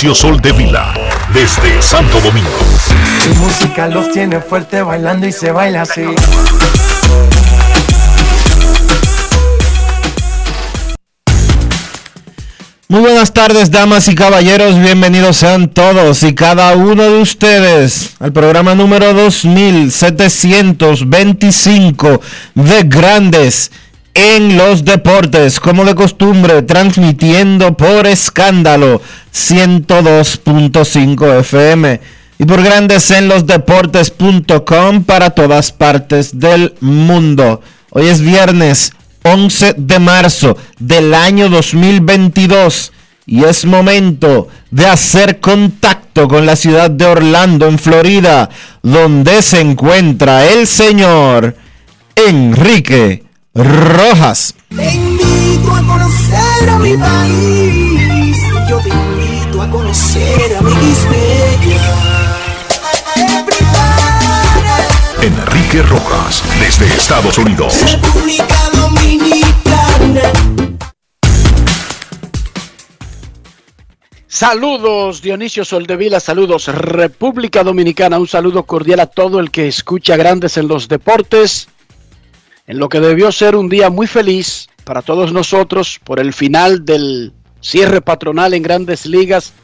Dionisio Soldevila, desde Santo Domingo. Mi música los tiene fuerte bailando y se baila así. Muy buenas tardes, damas y caballeros. Bienvenidos sean todos y cada uno de ustedes al programa número 2725 de Grandes en los Deportes, como de costumbre, transmitiendo por escándalo 102.5 FM y por Grandes en los Deportes.com para todas partes del mundo. Hoy es viernes 11 de marzo del año 2022 y es momento de hacer contacto con la ciudad de Orlando, en Florida, donde se encuentra el señor Enrique Rojas. Te invito a conocer a mi país. Yo te invito a conocer a mi Enrique Rojas, desde Estados Unidos. República Dominicana. Saludos Dionisio Soldevila, saludos República Dominicana, un saludo cordial a todo el que escucha Grandes en los Deportes, en lo que debió ser un día muy feliz para todos nosotros por el final del cierre patronal en Grandes Ligas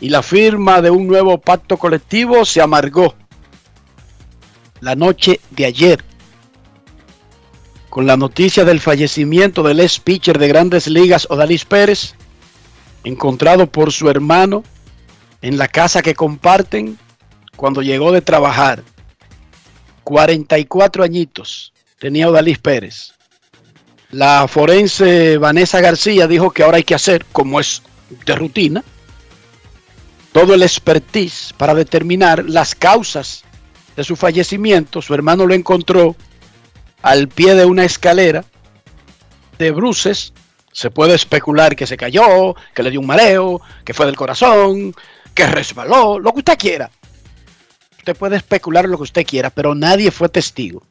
y la firma de un nuevo pacto colectivo se amargó la noche de ayer con la noticia del fallecimiento del ex pitcher de Grandes Ligas Odalis Pérez encontrado por su hermano en la casa que comparten cuando llegó de trabajar. 44 añitos tenía Odalis Pérez. La forense Vanessa García dijo que ahora hay que hacer, como es de rutina, todo el expertise para determinar las causas de su fallecimiento. Su hermano lo encontró al pie de una escalera de bruces se puede especular que se cayó, que le dio un mareo, que fue del corazón, que resbaló, lo que usted quiera. Usted puede especular lo que usted quiera, pero nadie fue testigo.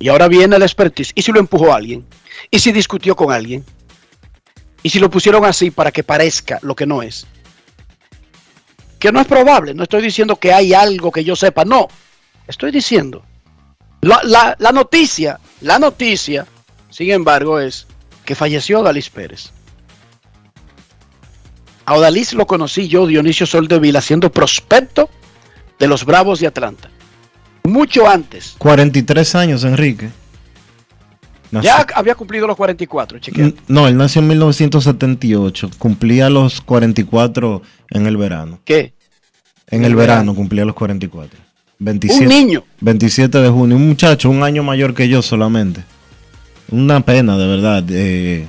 Y ahora viene el expertise. ¿Y si lo empujó alguien? ¿Y si discutió con alguien? ¿Y si lo pusieron así para que parezca lo que no es? Que no es probable. No estoy diciendo que hay algo que yo sepa. No. Estoy diciendo. La, noticia, la noticia, sin embargo, es que falleció Odalis Pérez. A Odalis lo conocí yo, Dionisio Soldevila, siendo prospecto de los Bravos de Atlanta. Mucho antes. 43 años, Enrique. Nació- Ya había cumplido los 44, chequea. No, él nació en 1978. Cumplía los 44 en el verano. ¿Qué? En el verano cumplía los 44. 27, Un niño. 27 de junio. Un muchacho, un año mayor que yo solamente. Una pena, de verdad, eh,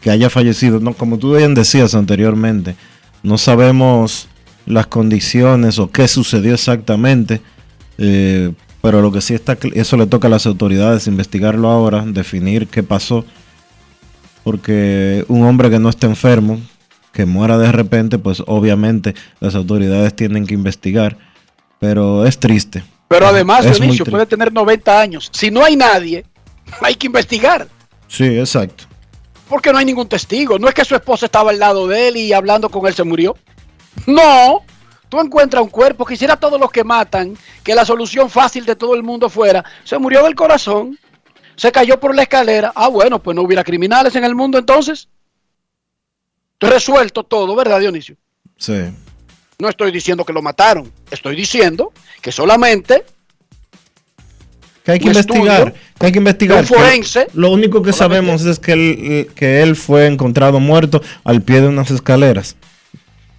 que haya fallecido. No, como tú bien decías anteriormente, no sabemos las condiciones o qué sucedió exactamente. Eh, pero lo que sí está, eso le toca a las autoridades investigarlo ahora, definir qué pasó. Porque un hombre que no esté enfermo, que muera de repente, pues obviamente las autoridades tienen que investigar. Pero es triste. Pero además, Es Dionisio, puede tener 90 años. Si no hay nadie, hay que investigar. Sí, exacto. Porque no hay ningún testigo. No es que su esposa estaba al lado de él y hablando con él se murió. No. Tú encuentras un cuerpo, quisiera todos los que matan, que la solución fácil de todo el mundo fuera, se murió del corazón. Se cayó por la escalera. Ah, bueno, pues no hubiera criminales en el mundo entonces. Resuelto todo, ¿verdad, Dionisio? Sí. No estoy diciendo que lo mataron. Estoy diciendo que solamente Que hay que investigar. estudio Que hay que investigar. un forense, Que lo único que solamente- sabemos es que él, que él fue encontrado muerto al pie de unas escaleras.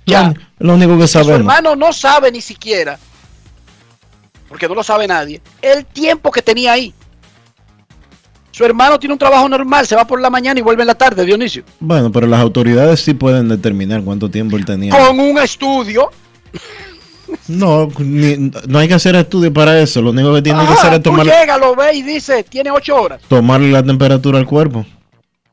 Ya. Lo, único que su sabemos. hermano no sabe ni siquiera, porque no lo sabe nadie, el tiempo que tenía ahí. Su hermano tiene un trabajo normal, se va por la mañana y vuelve en la tarde, Dionisio. Bueno, pero las autoridades sí pueden determinar cuánto tiempo él tenía. Con un estudio. No, ni- no hay que hacer estudio para eso. Lo único que tiene que hacer es tú tomar, llegas, lo ves y dice, tiene ocho horas. tomarle la temperatura al cuerpo.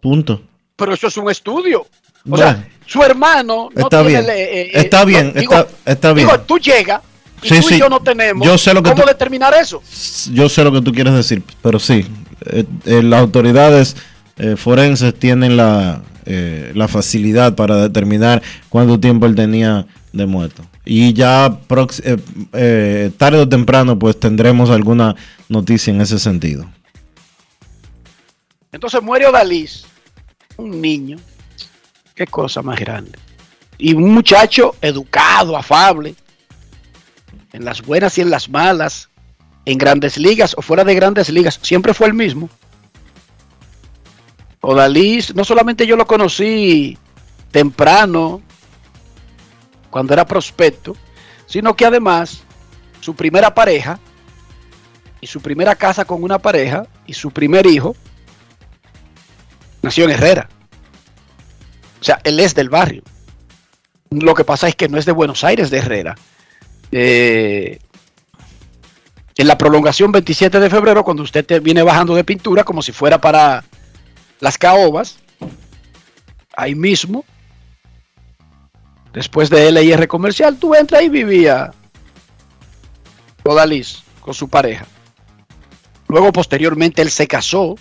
Punto. Pero eso es un estudio. O Bueno. sea, su hermano no Está tiene... bien. le- eh, Está eh, bien, no, digo- está- está bien. Digo, tú llegas y Sí, tú sí. y yo no tenemos Yo sé lo que cómo tú- determinar eso. Yo sé lo que tú quieres decir, pero sí, eh, eh, las autoridades eh, forenses tienen la, eh, la facilidad para determinar cuánto tiempo él tenía de muerto. Y ya eh, eh, tarde o temprano pues tendremos alguna noticia en ese sentido. Entonces muere Odalis, un niño. Qué cosa más grande. Y un muchacho educado, afable, en las buenas y en las malas, en grandes ligas o fuera de grandes ligas, siempre fue el mismo. Odalis, no solamente yo lo conocí temprano, cuando era prospecto, sino que además su primera pareja y su primera casa con una pareja y su primer hijo nació en Herrera. O sea, él es del barrio. Lo que pasa es que no es de Buenos Aires, de Herrera. Eh, en la prolongación 27 de febrero, cuando usted te viene bajando de pintura, como si fuera para las caobas, ahí mismo, después de LIR comercial, tú entras y vivía Odalis con su pareja. Luego, posteriormente, él se casó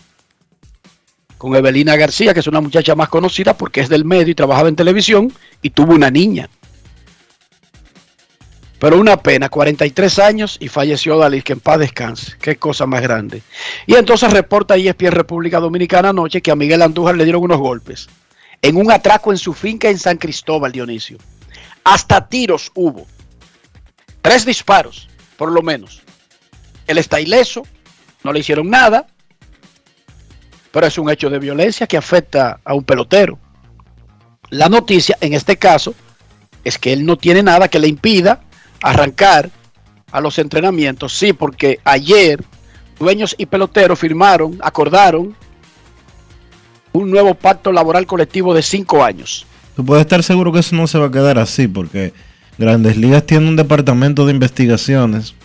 con Evelina García, que es una muchacha más conocida porque es del medio y trabajaba en televisión, y tuvo una niña. Pero una pena, 43 años y falleció Dalí, que en paz descanse. Qué cosa más grande. Y entonces reporta ESPN República Dominicana anoche que a Miguel Andújar le dieron unos golpes en un atraco en su finca en San Cristóbal, Dionisio. Hasta tiros hubo. Tres disparos, por lo menos. Él está ileso, no le hicieron nada, pero es un hecho de violencia que afecta a un pelotero. La noticia, en este caso, es que él no tiene nada que le impida arrancar a los entrenamientos. Sí, porque ayer dueños y peloteros firmaron, acordaron un nuevo pacto laboral colectivo de cinco años. Tú puedes estar seguro que eso no se va a quedar así, porque Grandes Ligas tiene un departamento de investigaciones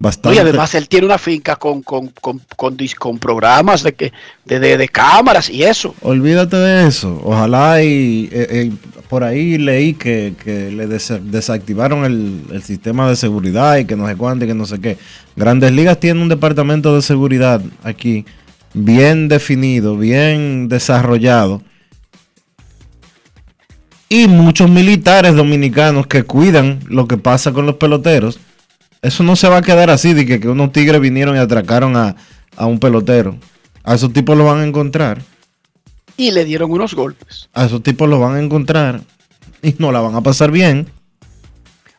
bastante. y además él tiene una finca con, con, con, con con programas de, que, de, de- de cámaras y eso. Olvídate de eso. Ojalá y eh, eh, por ahí leí que, que le des- desactivaron el, el sistema de seguridad y que no sé cuánto y que no sé qué. Grandes Ligas tiene un departamento de seguridad aquí bien definido, bien desarrollado. Y muchos militares dominicanos que cuidan lo que pasa con los peloteros. Eso no se va a quedar así, de que, que unos tigres vinieron y atracaron a, a un pelotero. A esos tipos lo van a encontrar. Y le dieron unos golpes. A esos tipos los van a encontrar y no la van a pasar bien.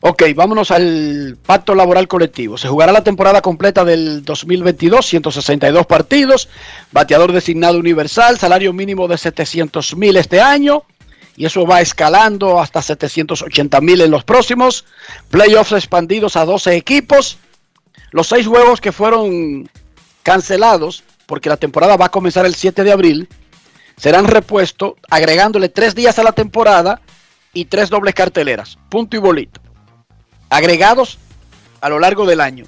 Ok, vámonos al pacto laboral colectivo. Se jugará la temporada completa del 2022, 162 partidos, bateador designado universal, salario mínimo de 700 mil este año, y eso va escalando hasta 780 mil en los próximos. Playoffs expandidos a 12 equipos. Los seis juegos que fueron cancelados, porque la temporada va a comenzar el 7 de abril, serán repuestos agregándole tres días a la temporada y tres dobles carteleras. Punto y bolito agregados a lo largo del año.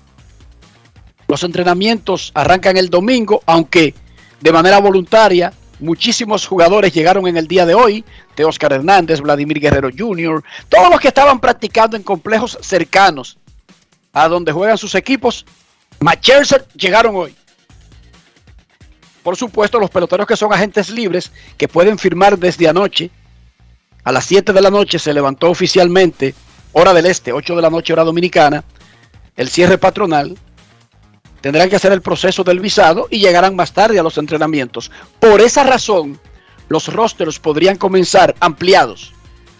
Los entrenamientos arrancan el domingo, aunque de manera voluntaria muchísimos jugadores llegaron en el día de hoy. De Oscar Hernández, Vladimir Guerrero Jr., todos los que estaban practicando en complejos cercanos a donde juegan sus equipos, Macherzer llegaron hoy. Por supuesto, los peloteros que son agentes libres, que pueden firmar desde anoche, a las 7 de la noche se levantó oficialmente hora del este, 8 de la noche hora dominicana, el cierre patronal. Tendrán que hacer el proceso del visado y llegarán más tarde a los entrenamientos. Por esa razón, los rosters podrían comenzar ampliados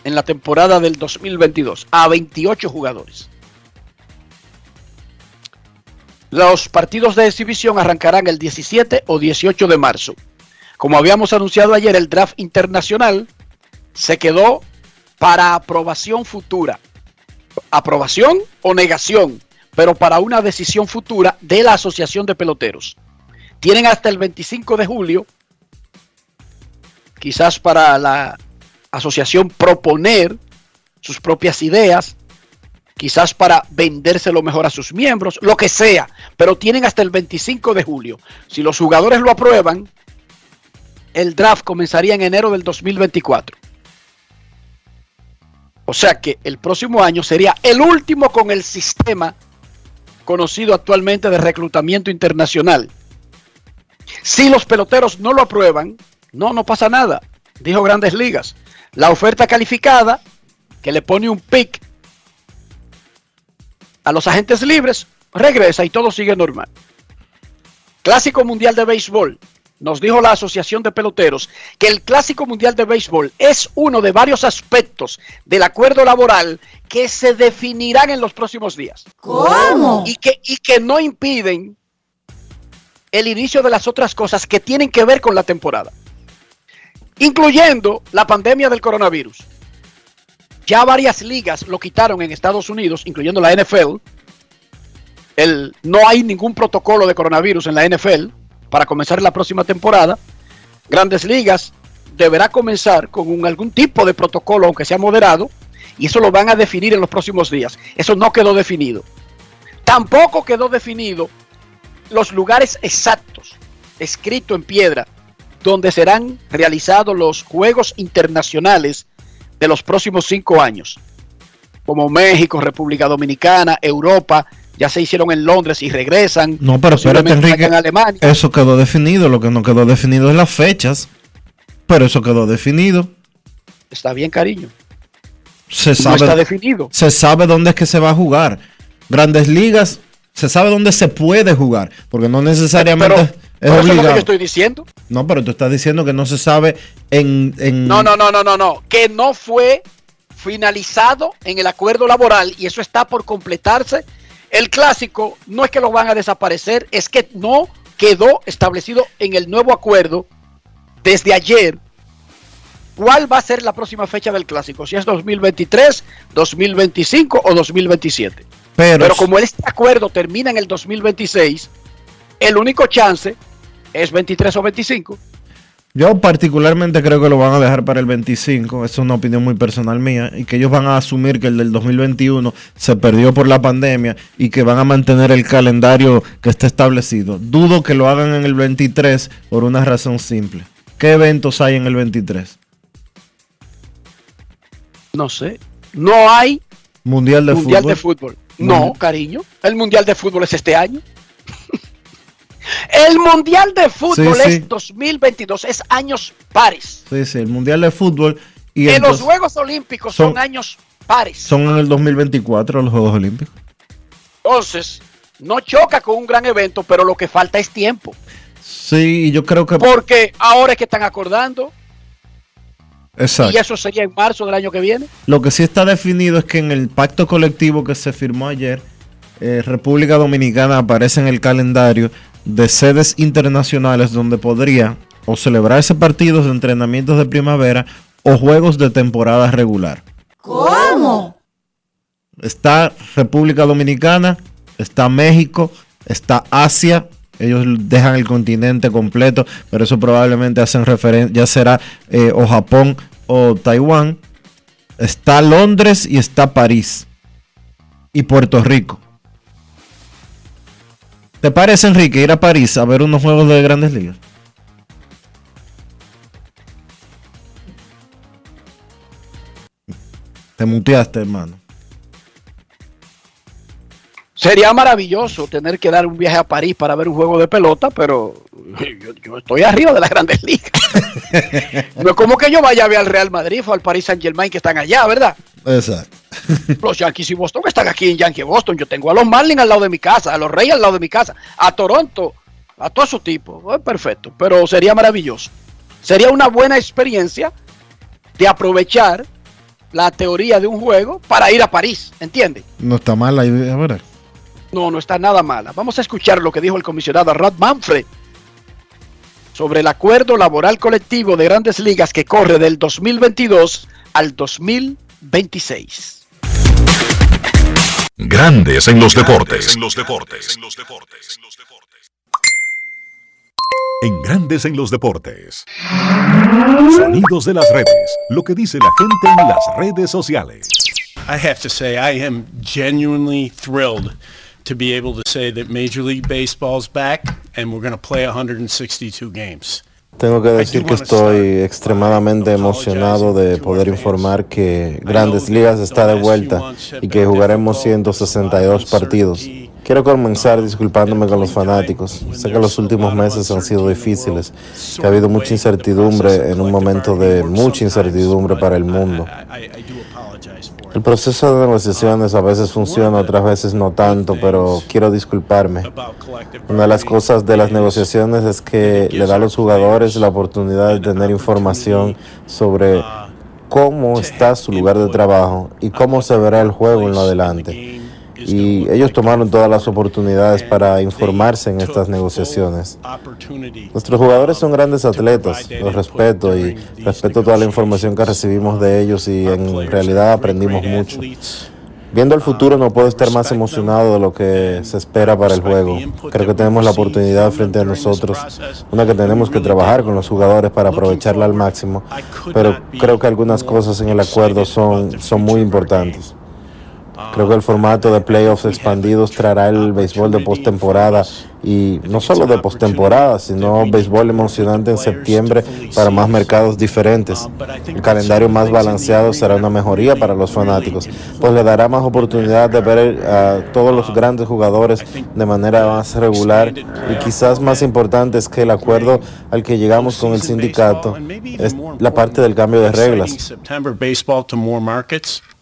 en la temporada del 2022 a 28 jugadores. Los partidos de exhibición arrancarán el 17 o 18 de marzo. Como habíamos anunciado ayer, el draft internacional se quedó para aprobación futura. Aprobación o negación, pero para una decisión futura de la Asociación de Peloteros. Tienen hasta el 25 de julio, quizás para la asociación proponer sus propias ideas, quizás para vendérselo mejor a sus miembros, lo que sea, pero tienen hasta el 25 de julio. Si los jugadores lo aprueban, el draft comenzaría en enero del 2024. O sea que el próximo año sería el último con el sistema conocido actualmente de reclutamiento internacional. Si los peloteros no lo aprueban, no, no pasa nada, dijo Grandes Ligas. La oferta calificada, que le pone un pick a los agentes libres, regresa y todo sigue normal. Clásico Mundial de Béisbol. Nos dijo la Asociación de Peloteros que el Clásico Mundial de Béisbol es uno de varios aspectos del acuerdo laboral que se definirán en los próximos días. ¿Cómo? Y que, y que no impiden el inicio de las otras cosas que tienen que ver con la temporada, incluyendo la pandemia del coronavirus. Ya varias ligas lo quitaron en Estados Unidos, incluyendo la NFL. El, no hay ningún protocolo de coronavirus en la NFL para comenzar la próxima temporada. Grandes Ligas deberá comenzar con algún tipo de protocolo, aunque sea moderado, y eso lo van a definir en los próximos días. Eso no quedó definido. Tampoco quedó definido los lugares exactos, escrito en piedra, donde serán realizados los Juegos Internacionales de los próximos cinco años, como México, República Dominicana, Europa, ya se hicieron en Londres y regresan. No, pero espérate, Enrique. en Alemania. Eso quedó definido. Lo que no quedó definido es las fechas. Pero eso quedó definido. Está bien, cariño. Se No está sabe, definido. se sabe dónde es que se va a jugar. Grandes ligas, se sabe dónde se puede jugar. Porque no necesariamente Pero, es pero eso es lo que obligado. yo estoy diciendo. No, pero tú estás diciendo que no se sabe en. en- No, no, no, no, no, no. Que no fue finalizado en el acuerdo laboral y eso está por completarse. El clásico no es que lo van a desaparecer, es que no quedó establecido en el nuevo acuerdo desde ayer cuál va a ser la próxima fecha del clásico, si es 2023, 2025 o 2027. Pero, Pero como este acuerdo termina en el 2026, el único chance es 23 o 25. Yo particularmente creo que lo van a dejar para el 25. Es una opinión muy personal mía. Y que ellos van a asumir que el del 2021 se perdió por la pandemia y que van a mantener el calendario que está establecido. Dudo que lo hagan en el 23 por una razón simple. ¿Qué eventos hay en el 23? No sé. No hay Mundial de Mundial Fútbol. de Fútbol. No, cariño. El Mundial de Fútbol es este año. El Mundial de Fútbol Sí, sí. es 2022. Es años pares. Sí, sí, el Mundial de Fútbol. Y Que los Juegos Olímpicos son, son- años pares. son en el 2024 los Juegos Olímpicos. Entonces, no choca con un gran evento, pero lo que falta es tiempo. Sí, y yo creo que... Porque ahora es que están acordando Exacto. y eso sería en marzo del año que viene. Lo que sí está definido es que en el pacto colectivo que se firmó ayer, eh, República Dominicana aparece en el calendario de sedes internacionales donde podría o celebrarse partidos de entrenamientos de primavera o juegos de temporada regular. ¿Cómo? Está República Dominicana, está México, está Asia. Ellos dejan el continente completo, pero eso probablemente hacen referencia, ya será eh, o Japón o Taiwán. Está Londres y está París. Y Puerto Rico. ¿Te parece, Enrique, ir a París a ver unos juegos de grandes ligas? Te muteaste, hermano. Sería maravilloso tener que dar un viaje a París para ver un juego de pelota, pero yo, yo estoy arriba de las grandes ligas. no es como que yo vaya a ver al Real Madrid o al Paris Saint Germain que están allá, ¿verdad? Exacto. Los Yankees y Boston están aquí en Yankee Boston. Yo tengo a los Marlins al lado de mi casa, a los Reyes al lado de mi casa, a Toronto, a todo su tipo. Perfecto, pero sería maravilloso. Sería una buena experiencia de aprovechar la teoría de un juego para ir a París, ¿entiende? No está mal la idea, ¿verdad? No, no está nada mala. Vamos a escuchar lo que dijo el comisionado Rod Manfred sobre el acuerdo laboral colectivo de grandes ligas que corre del 2022 al 2026. Grandes en los deportes. En los deportes. En Grandes en los deportes. Sonidos de las redes. Lo que dice la gente en las redes sociales. I have to say, I am genuinely thrilled to be able to say that Major League Baseball's back and we're going to play 162 games. Tengo que decir que estoy extremadamente emocionado de poder informar que Grandes Ligas está de vuelta y que jugaremos 162 partidos. Quiero comenzar disculpándome con los fanáticos. Sé que los últimos meses han sido difíciles, que ha habido mucha incertidumbre en un momento de mucha incertidumbre para el mundo. El proceso de negociaciones a veces funciona, otras veces no tanto, pero quiero disculparme. Una de las cosas de las negociaciones es que le da a los jugadores la oportunidad de tener información sobre cómo está su lugar de trabajo y cómo se verá el juego en lo adelante y ellos tomaron todas las oportunidades para informarse en estas negociaciones. Nuestros jugadores son grandes atletas, los respeto y respeto toda la información que recibimos de ellos y en realidad aprendimos mucho. Viendo el futuro no puedo estar más emocionado de lo que se espera para el juego. Creo que tenemos la oportunidad frente a nosotros, una que tenemos que trabajar con los jugadores para aprovecharla al máximo, pero creo que algunas cosas en el acuerdo son, son muy importantes. Creo que el formato de playoffs expandidos traerá el béisbol de postemporada y no solo de postemporada, sino béisbol emocionante en septiembre para más mercados diferentes. El calendario más balanceado será una mejoría para los fanáticos, pues le dará más oportunidad de ver a todos los grandes jugadores de manera más regular y quizás más importante es que el acuerdo al que llegamos con el sindicato es la parte del cambio de reglas.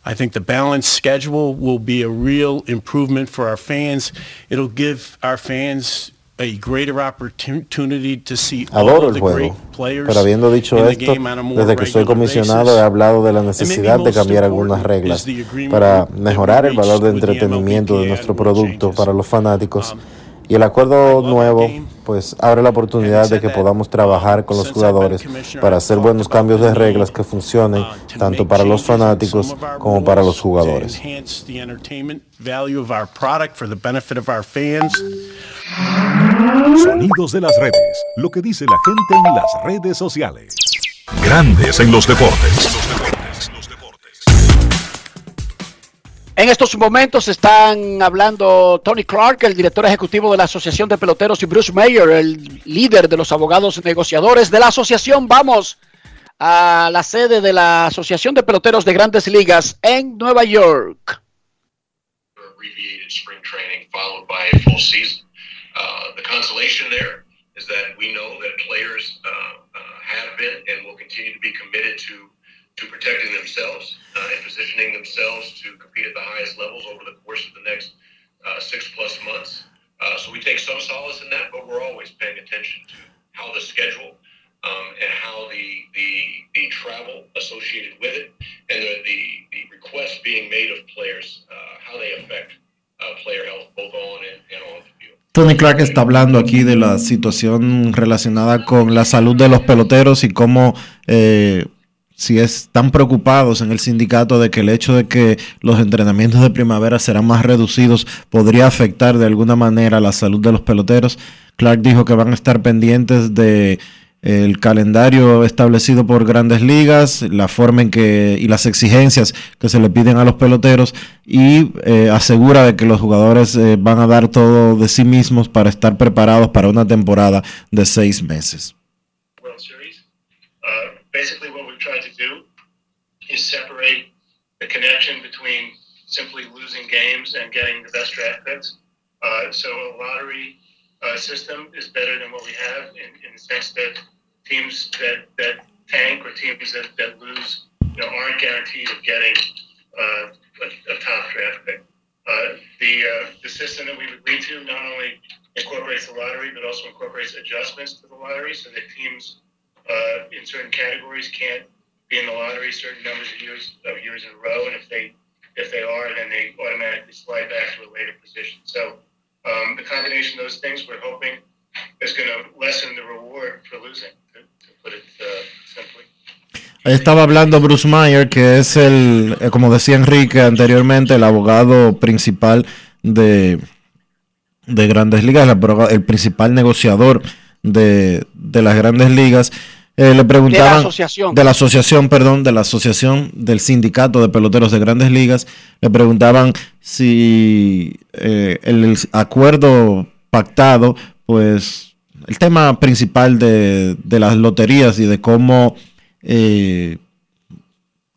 I think the balanced schedule will be a real improvement for our fans. It'll give our fans a greater opportunity to see Adoro el juego, pero habiendo dicho esto, desde que soy comisionado he hablado de la necesidad de cambiar algunas reglas para mejorar el valor de entretenimiento de nuestro producto para los fanáticos. Y el acuerdo nuevo pues abre la oportunidad de que podamos trabajar con los jugadores para hacer buenos cambios de reglas que funcionen tanto para los fanáticos como para los jugadores. Sonidos de las redes, lo que dice la gente en las redes sociales. Grandes en los deportes. En estos momentos están hablando Tony Clark, el director ejecutivo de la Asociación de Peloteros, y Bruce Mayer, el líder de los abogados negociadores de la asociación. Vamos a la sede de la Asociación de Peloteros de Grandes Ligas en Nueva York. To protecting themselves and positioning themselves to compete at the highest levels over the course of the next uh, six plus months. Uh, so we take some solace in that, but we're always paying attention to how the schedule um, and how the, the the travel associated with it and the the, the requests being made of players, uh, how they affect uh, player health both on and, and field. Tony Clark está hablando aquí de la situación relacionada con la salud de los peloteros y cómo eh, si están preocupados en el sindicato de que el hecho de que los entrenamientos de primavera serán más reducidos podría afectar de alguna manera la salud de los peloteros. Clark dijo que van a estar pendientes de el calendario establecido por grandes ligas, la forma en que y las exigencias que se le piden a los peloteros y eh, asegura de que los jugadores eh, van a dar todo de sí mismos para estar preparados para una temporada de seis meses. to do is separate the connection between simply losing games and getting the best draft picks. Uh, so a lottery uh, system is better than what we have in, in the sense that teams that, that tank or teams that, that lose you know, aren't guaranteed of getting uh, a, a top draft pick. Uh, the uh, the system that we've agreed to not only incorporates the lottery, but also incorporates adjustments to the lottery, so that teams uh, in certain categories can't be in the lottery certain numbers of years of years in a row, and if they if they are, then they automatically slide back to a later position. So um, the combination of those things, we're hoping, is going to lessen the reward for losing, to, to put it uh, simply. Estaba hablando Bruce Meyer, que es el, eh, como decía Enrique anteriormente, el abogado principal de, de Grandes Ligas, el, el principal negociador de, de las Grandes Ligas. Eh, le preguntaban asociación. de la asociación, perdón, de la asociación del sindicato de peloteros de Grandes Ligas. Le preguntaban si eh, el, el acuerdo pactado, pues el tema principal de, de las loterías y de cómo eh,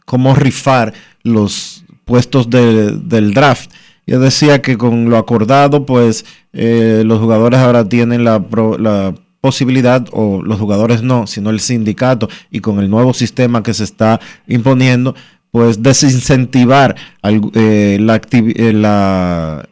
cómo rifar los puestos de- del draft. Yo decía que con lo acordado, pues eh, los jugadores ahora tienen la, pro- la posibilidad, o los jugadores no, sino el sindicato, y con el nuevo sistema que se está imponiendo, pues desincentivar eh, eh, la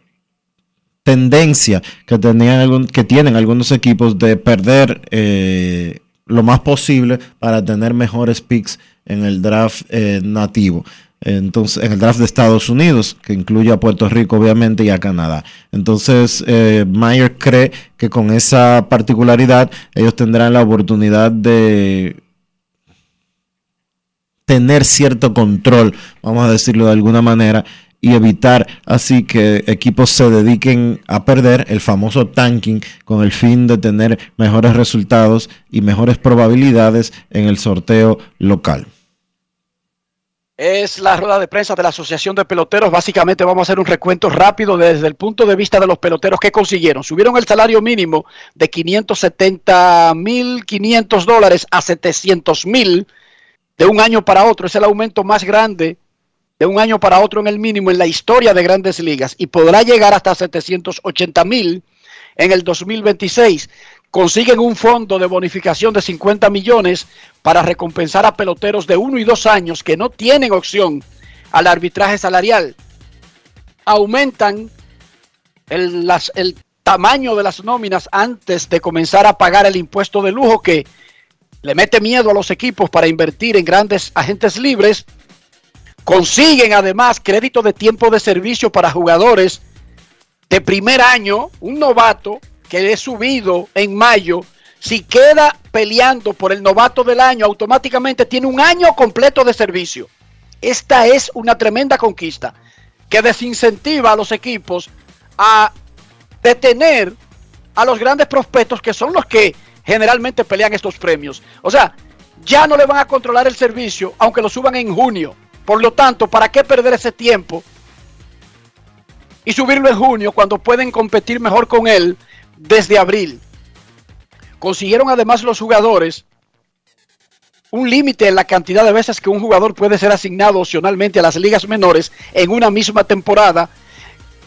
tendencia que, tenían que tienen algunos equipos de perder eh, lo más posible para tener mejores picks en el draft eh, nativo. Entonces, en el draft de Estados Unidos, que incluye a Puerto Rico, obviamente, y a Canadá. Entonces, eh, Mayer cree que con esa particularidad ellos tendrán la oportunidad de tener cierto control, vamos a decirlo de alguna manera, y evitar así que equipos se dediquen a perder el famoso tanking con el fin de tener mejores resultados y mejores probabilidades en el sorteo local. Es la rueda de prensa de la Asociación de Peloteros. Básicamente vamos a hacer un recuento rápido desde el punto de vista de los peloteros que consiguieron. Subieron el salario mínimo de 570 mil 500 dólares a 700 mil de un año para otro. Es el aumento más grande de un año para otro en el mínimo en la historia de grandes ligas y podrá llegar hasta 780 mil en el 2026. Consiguen un fondo de bonificación de 50 millones para recompensar a peloteros de uno y dos años que no tienen opción al arbitraje salarial. Aumentan el, el tamaño de las nóminas antes de comenzar a pagar el impuesto de lujo que le mete miedo a los equipos para invertir en grandes agentes libres. Consiguen además crédito de tiempo de servicio para jugadores de primer año, un novato que es subido en mayo, si queda peleando por el novato del año, automáticamente tiene un año completo de servicio. Esta es una tremenda conquista que desincentiva a los equipos a detener a los grandes prospectos que son los que generalmente pelean estos premios. O sea, ya no le van a controlar el servicio aunque lo suban en junio. Por lo tanto, ¿para qué perder ese tiempo y subirlo en junio cuando pueden competir mejor con él desde abril? Consiguieron además los jugadores un límite en la cantidad de veces que un jugador puede ser asignado opcionalmente a las ligas menores en una misma temporada.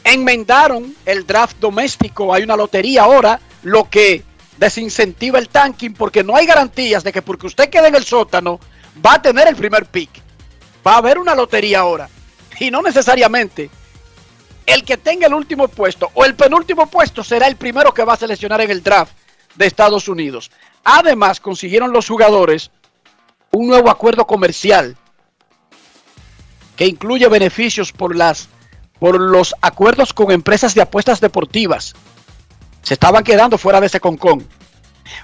Enmendaron el draft doméstico, hay una lotería ahora, lo que desincentiva el tanking porque no hay garantías de que porque usted quede en el sótano va a tener el primer pick. Va a haber una lotería ahora. Y no necesariamente el que tenga el último puesto o el penúltimo puesto será el primero que va a seleccionar en el draft de Estados Unidos. Además, consiguieron los jugadores un nuevo acuerdo comercial que incluye beneficios por las por los acuerdos con empresas de apuestas deportivas. Se estaban quedando fuera de ese concón.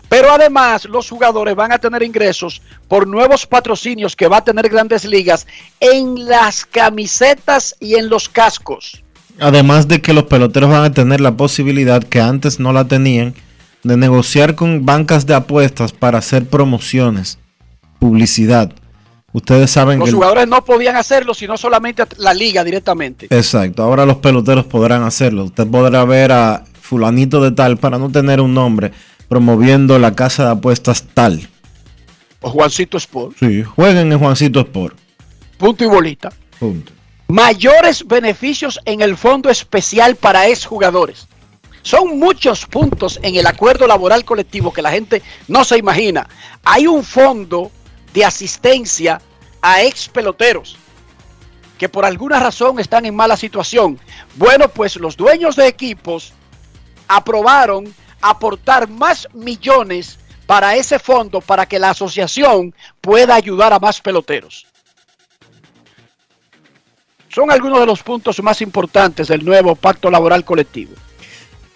Pero además los jugadores van a tener ingresos por nuevos patrocinios que va a tener Grandes Ligas en las camisetas y en los cascos. Además de que los peloteros van a tener la posibilidad que antes no la tenían de negociar con bancas de apuestas para hacer promociones, publicidad. Ustedes saben Los que... el- jugadores no podían hacerlo sino solamente la liga directamente. Exacto, ahora los peloteros podrán hacerlo. Usted podrá ver a fulanito de tal, para no tener un nombre, promoviendo la casa de apuestas tal. O Juancito Sport. Sí, jueguen en Juancito Sport. Punto y bolita. Punto. Mayores beneficios en el fondo especial para exjugadores. Son muchos puntos en el acuerdo laboral colectivo que la gente no se imagina. Hay un fondo de asistencia a ex peloteros que por alguna razón están en mala situación. Bueno, pues los dueños de equipos aprobaron aportar más millones para ese fondo para que la asociación pueda ayudar a más peloteros. Son algunos de los puntos más importantes del nuevo pacto laboral colectivo.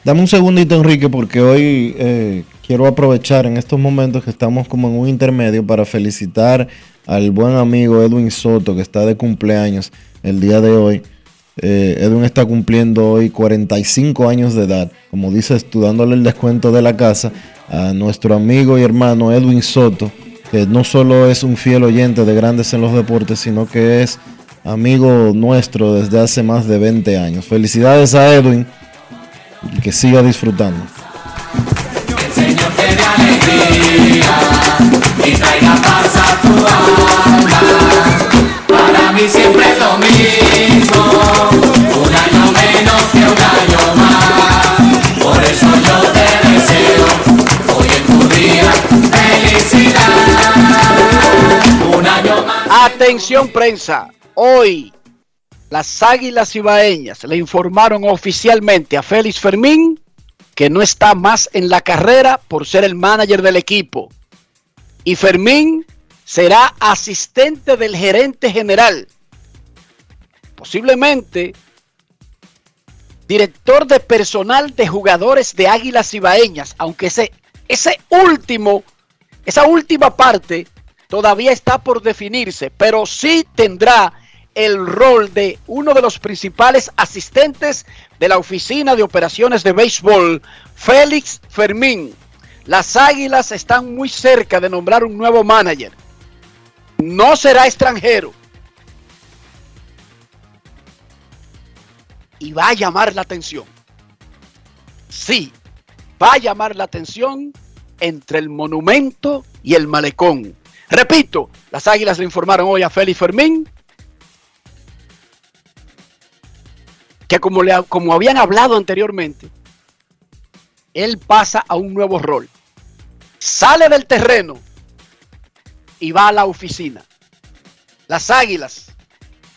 Dame un segundito, Enrique, porque hoy eh, quiero aprovechar en estos momentos que estamos como en un intermedio para felicitar al buen amigo Edwin Soto, que está de cumpleaños el día de hoy. Eh, Edwin está cumpliendo hoy 45 años de edad. Como dices tú, dándole el descuento de la casa a nuestro amigo y hermano Edwin Soto, que no solo es un fiel oyente de Grandes en los Deportes, sino que es amigo nuestro desde hace más de 20 años. Felicidades a Edwin y que siga disfrutando. El Señor te alegría y traiga paz a tu alma. Para mí siempre es lo mismo, un año menos que un año más. Por eso yo te deseo hoy en tu día felicidad. Un año más. Atención prensa, hoy las Águilas Ibaeñas le informaron oficialmente a Félix Fermín que no está más en la carrera por ser el manager del equipo. Y Fermín será asistente del gerente general. Posiblemente director de personal de jugadores de Águilas Ibaeñas, aunque ese, ese último, esa última parte todavía está por definirse, pero sí tendrá el rol de uno de los principales asistentes de la Oficina de Operaciones de Béisbol, Félix Fermín. Las Águilas están muy cerca de nombrar un nuevo manager. No será extranjero. Y va a llamar la atención. Sí, va a llamar la atención entre el monumento y el malecón. Repito, las Águilas le informaron hoy a Félix Fermín que como, le, como habían hablado anteriormente, él pasa a un nuevo rol. Sale del terreno y va a la oficina. Las águilas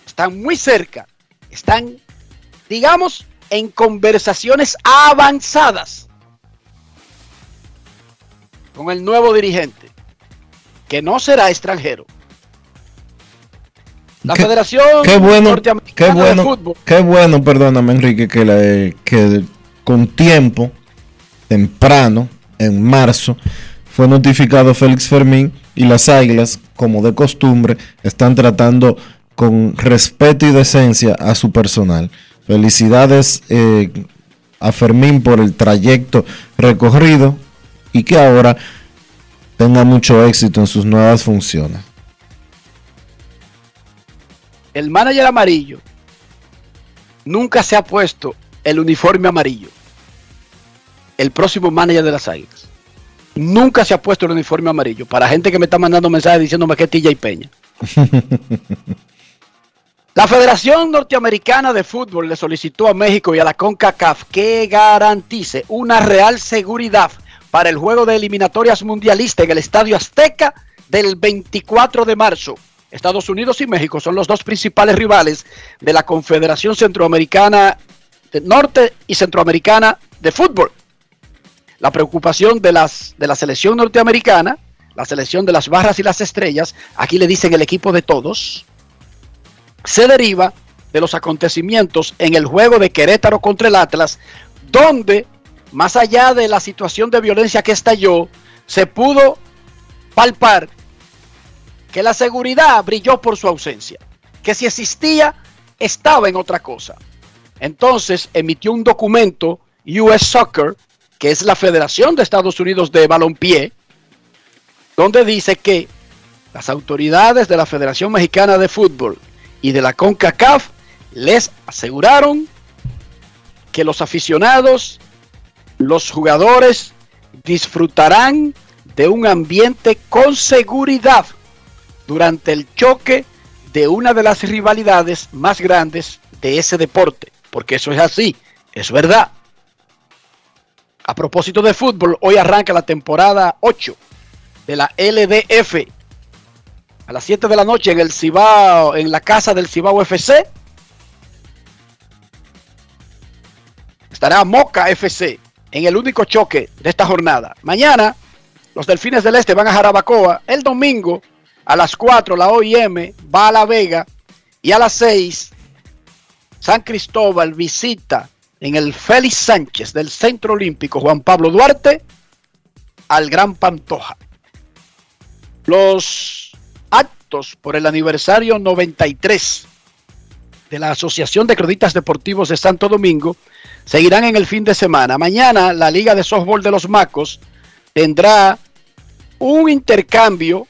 están muy cerca, están, digamos, en conversaciones avanzadas con el nuevo dirigente, que no será extranjero. La Qué- Federación Qué bueno, qué bueno, de Fútbol qué bueno, perdóname Enrique, que, la- que con tiempo, temprano, en marzo, fue notificado Félix Fermín y las Águilas, como de costumbre, están tratando con respeto y decencia a su personal. Felicidades eh, a Fermín por el trayecto recorrido y que ahora tenga mucho éxito en sus nuevas funciones. El manager amarillo nunca se ha puesto el uniforme amarillo. El próximo manager de las Águilas. Nunca se ha puesto el uniforme amarillo. Para gente que me está mandando mensajes diciéndome que es Tilla y Peña. La Federación Norteamericana de Fútbol le solicitó a México y a la CONCACAF que garantice una real seguridad para el juego de eliminatorias mundialistas en el Estadio Azteca del 24 de marzo. Estados Unidos y México son los dos principales rivales de la Confederación Centroamericana de Norte y Centroamericana de Fútbol. La preocupación de, las, de la selección norteamericana, la selección de las barras y las estrellas, aquí le dicen el equipo de todos, se deriva de los acontecimientos en el juego de Querétaro contra el Atlas, donde, más allá de la situación de violencia que estalló, se pudo palpar que la seguridad brilló por su ausencia, que si existía, estaba en otra cosa. Entonces emitió un documento, US Soccer, que es la Federación de Estados Unidos de Balompié, donde dice que las autoridades de la Federación Mexicana de Fútbol y de la CONCACAF les aseguraron que los aficionados, los jugadores disfrutarán de un ambiente con seguridad durante el choque de una de las rivalidades más grandes de ese deporte, porque eso es así, es verdad. A propósito de fútbol, hoy arranca la temporada 8 de la LDF. a las 7 de la noche en el Cibao, en la casa del Cibao FC. Estará Moca FC en el único choque de esta jornada. Mañana los Delfines del Este van a Jarabacoa. El domingo a las 4 la OIM va a La Vega y a las 6 San Cristóbal visita en el Félix Sánchez del Centro Olímpico Juan Pablo Duarte al Gran Pantoja. Los actos por el aniversario 93 de la Asociación de Cronistas Deportivos de Santo Domingo seguirán en el fin de semana. Mañana la Liga de Softball de los Macos tendrá un intercambio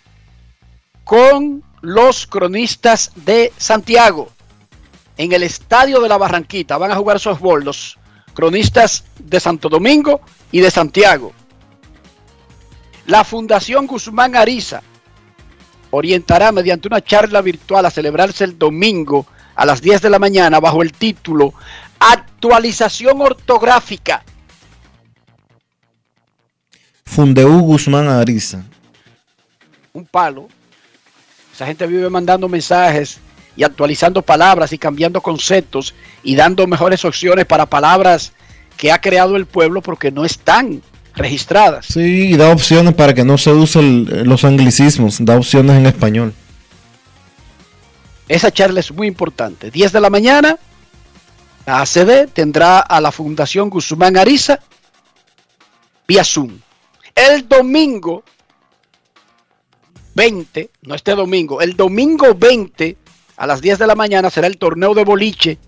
con los cronistas de Santiago en el Estadio de la Barranquita. Van a jugar softball los cronistas de Santo Domingo y de Santiago. La Fundación Guzmán Ariza orientará mediante una charla virtual a celebrarse el domingo a las 10 de la mañana bajo el título Actualización ortográfica. Fundeu Guzmán Ariza. Un palo. Esa gente vive mandando mensajes y actualizando palabras y cambiando conceptos y dando mejores opciones para palabras que ha creado el pueblo porque no están registradas. Sí, y da opciones para que no se usen los anglicismos, da opciones en español. Esa charla es muy importante. 10 de la mañana, la ACD tendrá a la Fundación Guzmán Ariza vía Zoom. El domingo 20, no este domingo, el domingo 20 a las 10 de la mañana será el torneo de boliche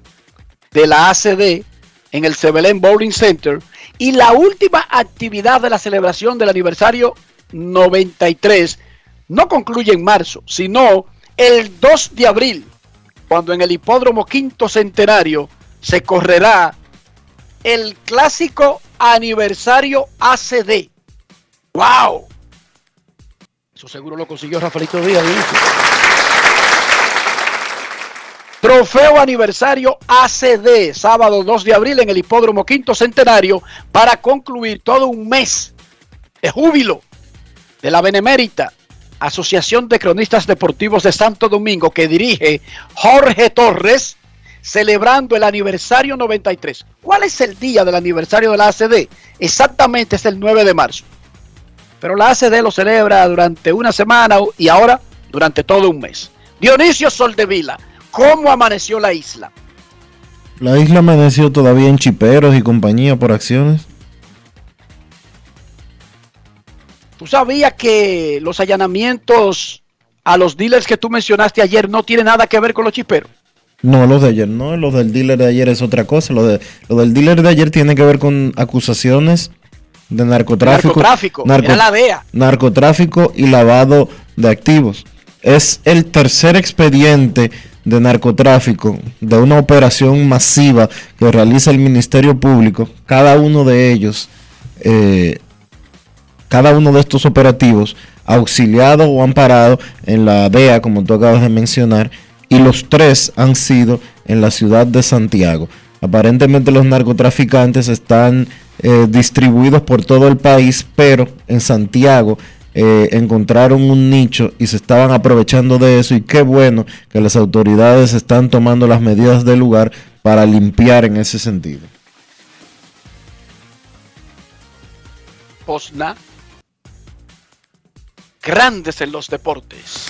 de la ACD en el Sebelén Bowling Center y la última actividad de la celebración del aniversario 93 no concluye en marzo, sino el 2 de abril, cuando en el hipódromo quinto centenario se correrá el clásico aniversario ACD. ¡Wow! Eso seguro lo consiguió Rafaelito Díaz. Trofeo aniversario ACD, sábado 2 de abril en el hipódromo quinto centenario para concluir todo un mes de júbilo de la Benemérita Asociación de Cronistas Deportivos de Santo Domingo que dirige Jorge Torres, celebrando el aniversario 93. ¿Cuál es el día del aniversario de la ACD? Exactamente es el 9 de marzo. Pero la ACD lo celebra durante una semana y ahora durante todo un mes. Dionisio Soldevila, ¿cómo amaneció la isla? La isla amaneció todavía en chiperos y compañía por acciones. ¿Tú sabías que los allanamientos a los dealers que tú mencionaste ayer no tienen nada que ver con los chiperos? No, los de ayer no, los del dealer de ayer es otra cosa. Lo, de, lo del dealer de ayer tiene que ver con acusaciones de narcotráfico, Narcotráfico, narco- la DEA. narcotráfico y lavado de activos. Es el tercer expediente de narcotráfico de una operación masiva que realiza el Ministerio Público. Cada uno de ellos, eh, cada uno de estos operativos, auxiliado o amparado en la DEA, como tú acabas de mencionar, y los tres han sido en la ciudad de Santiago. Aparentemente los narcotraficantes están eh, distribuidos por todo el país, pero en Santiago eh, encontraron un nicho y se estaban aprovechando de eso y qué bueno que las autoridades están tomando las medidas del lugar para limpiar en ese sentido. Posna. Grandes en los deportes.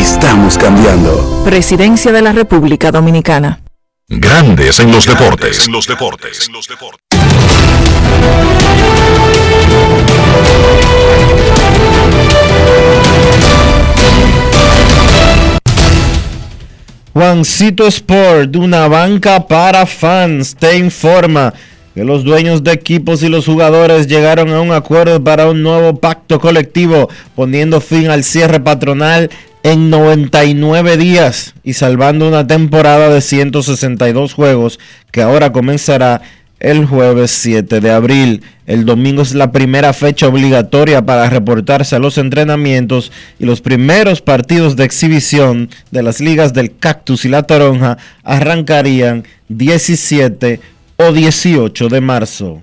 Estamos cambiando. Presidencia de la República Dominicana. Grandes en los deportes. En los deportes. Juancito Sport, una banca para fans, te informa que los dueños de equipos y los jugadores llegaron a un acuerdo para un nuevo pacto colectivo, poniendo fin al cierre patronal en 99 días y salvando una temporada de 162 juegos que ahora comenzará el jueves 7 de abril. El domingo es la primera fecha obligatoria para reportarse a los entrenamientos y los primeros partidos de exhibición de las ligas del Cactus y la Toronja arrancarían 17 o 18 de marzo.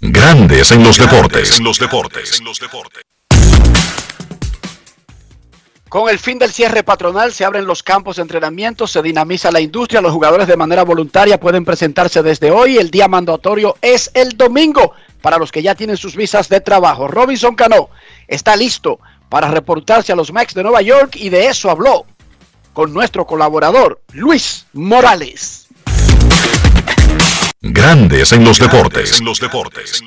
Grandes en los deportes. En los deportes. Con el fin del cierre patronal se abren los campos de entrenamiento, se dinamiza la industria, los jugadores de manera voluntaria pueden presentarse desde hoy, el día mandatorio es el domingo para los que ya tienen sus visas de trabajo. Robinson Cano está listo para reportarse a los Mex de Nueva York y de eso habló con nuestro colaborador Luis Morales. Grandes en los deportes. En los deportes.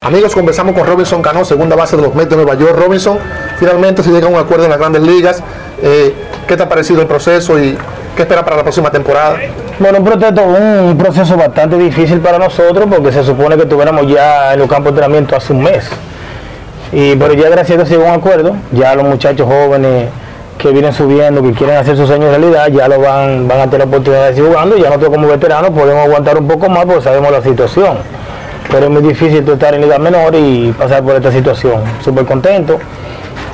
Amigos, conversamos con Robinson Cano, segunda base de los Mets de Nueva York. Robinson, finalmente se llega a un acuerdo en las grandes ligas. Eh, ¿Qué te ha parecido el proceso y qué espera para la próxima temporada? Bueno, un proceso, un proceso bastante difícil para nosotros porque se supone que estuviéramos ya en los campos de entrenamiento hace un mes. Y, pero ya gracias a Dios llegó a un acuerdo. Ya los muchachos jóvenes que vienen subiendo, que quieren hacer sus sueños realidad, ya lo van, van a tener la oportunidad de seguir jugando. Ya nosotros como veteranos podemos aguantar un poco más porque sabemos la situación. Pero es muy difícil estar en liga menor y pasar por esta situación. Súper contento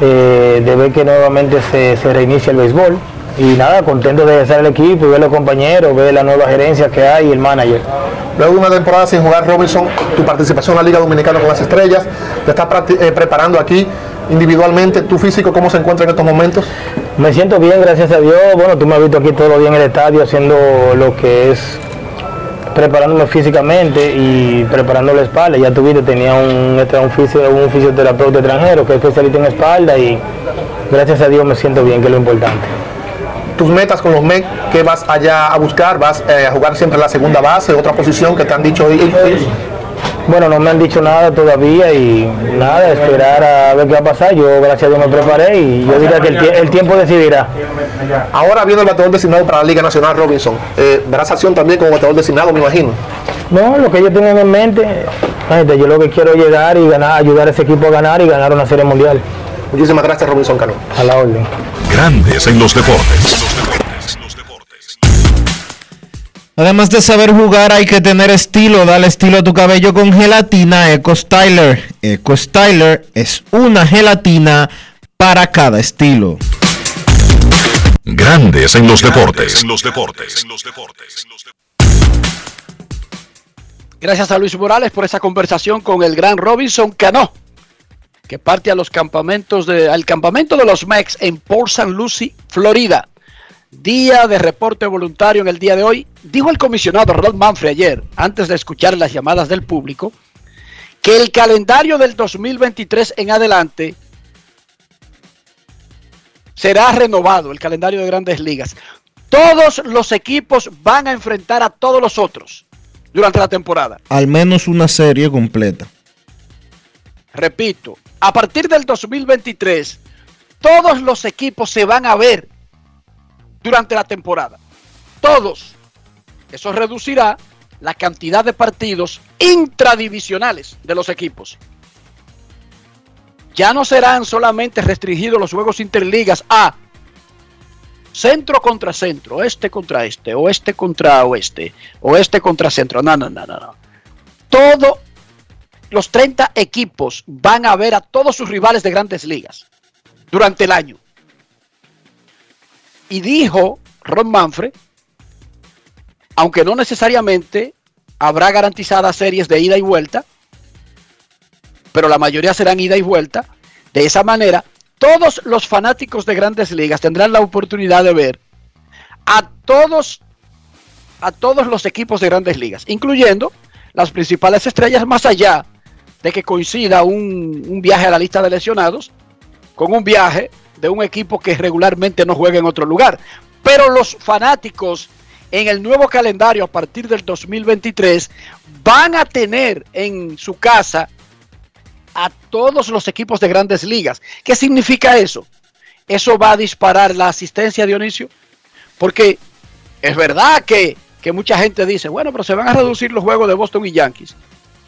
eh, de ver que nuevamente se reinicia el béisbol. Y nada, contento de estar el equipo y ver los compañeros, ver la nueva gerencia que hay y el manager. Luego de una temporada sin jugar Robinson, tu participación en la Liga Dominicana con las Estrellas, te estás eh, preparando aquí individualmente. ¿Tu físico cómo se encuentra en estos momentos? Me siento bien, gracias a Dios. Bueno, tú me has visto aquí todo los días en el estadio haciendo lo que es preparándome físicamente y preparando la espalda. Ya tuviste, tenía un, este, un, fisio- un fisioterapeuta extranjero que es especialista en espalda y gracias a Dios me siento bien, que es lo importante. Tus metas con los Mets, ¿qué vas allá a buscar? ¿Vas eh, a jugar siempre la segunda base, otra posición que te han dicho ellos? Bueno, no me han dicho nada todavía y nada, esperar a ver qué va a pasar. Yo gracias a Dios me preparé y yo diría que el, tie- el tiempo decidirá. Ahora viendo el bateador designado para la Liga Nacional Robinson, eh, verás acción también como bateador designado, me imagino. No, lo que yo tengo en mente, gente, yo lo que quiero es llegar y ganar, ayudar a ese equipo a ganar y ganar una serie mundial. Muchísimas gracias Robinson Cano. A la orden. Grandes en los deportes. Además de saber jugar, hay que tener estilo. Dale estilo a tu cabello con gelatina Eco Styler. Eco Styler es una gelatina para cada estilo. Grandes en los deportes. En los deportes. Gracias a Luis Morales por esa conversación con el gran Robinson Cano, que parte a los campamentos de, al campamento de los Mex en Port St. Lucie, Florida. Día de reporte voluntario en el día de hoy. Dijo el comisionado Rod Manfred ayer, antes de escuchar las llamadas del público, que el calendario del 2023 en adelante será renovado, el calendario de grandes ligas. Todos los equipos van a enfrentar a todos los otros durante la temporada. Al menos una serie completa. Repito, a partir del 2023, todos los equipos se van a ver durante la temporada. Todos. Eso reducirá la cantidad de partidos intradivisionales de los equipos. Ya no serán solamente restringidos los juegos interligas a centro contra centro, este contra este, oeste contra oeste, oeste contra centro. No, no, no, no. no. Todos los 30 equipos van a ver a todos sus rivales de grandes ligas durante el año. Y dijo Ron Manfred, aunque no necesariamente habrá garantizadas series de ida y vuelta, pero la mayoría serán ida y vuelta, de esa manera todos los fanáticos de grandes ligas tendrán la oportunidad de ver a todos a todos los equipos de grandes ligas, incluyendo las principales estrellas más allá de que coincida un, un viaje a la lista de lesionados con un viaje de un equipo que regularmente no juega en otro lugar. Pero los fanáticos en el nuevo calendario a partir del 2023 van a tener en su casa a todos los equipos de grandes ligas. ¿Qué significa eso? Eso va a disparar la asistencia, Dionisio. Porque es verdad que, que mucha gente dice, bueno, pero se van a reducir los juegos de Boston y Yankees.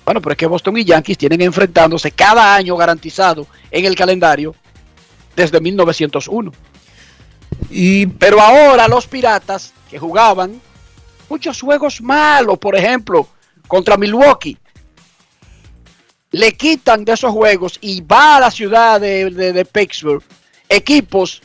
Bueno, pero es que Boston y Yankees tienen enfrentándose cada año garantizado en el calendario desde 1901. Y... Pero ahora los piratas que jugaban muchos juegos malos, por ejemplo, contra Milwaukee, le quitan de esos juegos y va a la ciudad de, de, de Pittsburgh equipos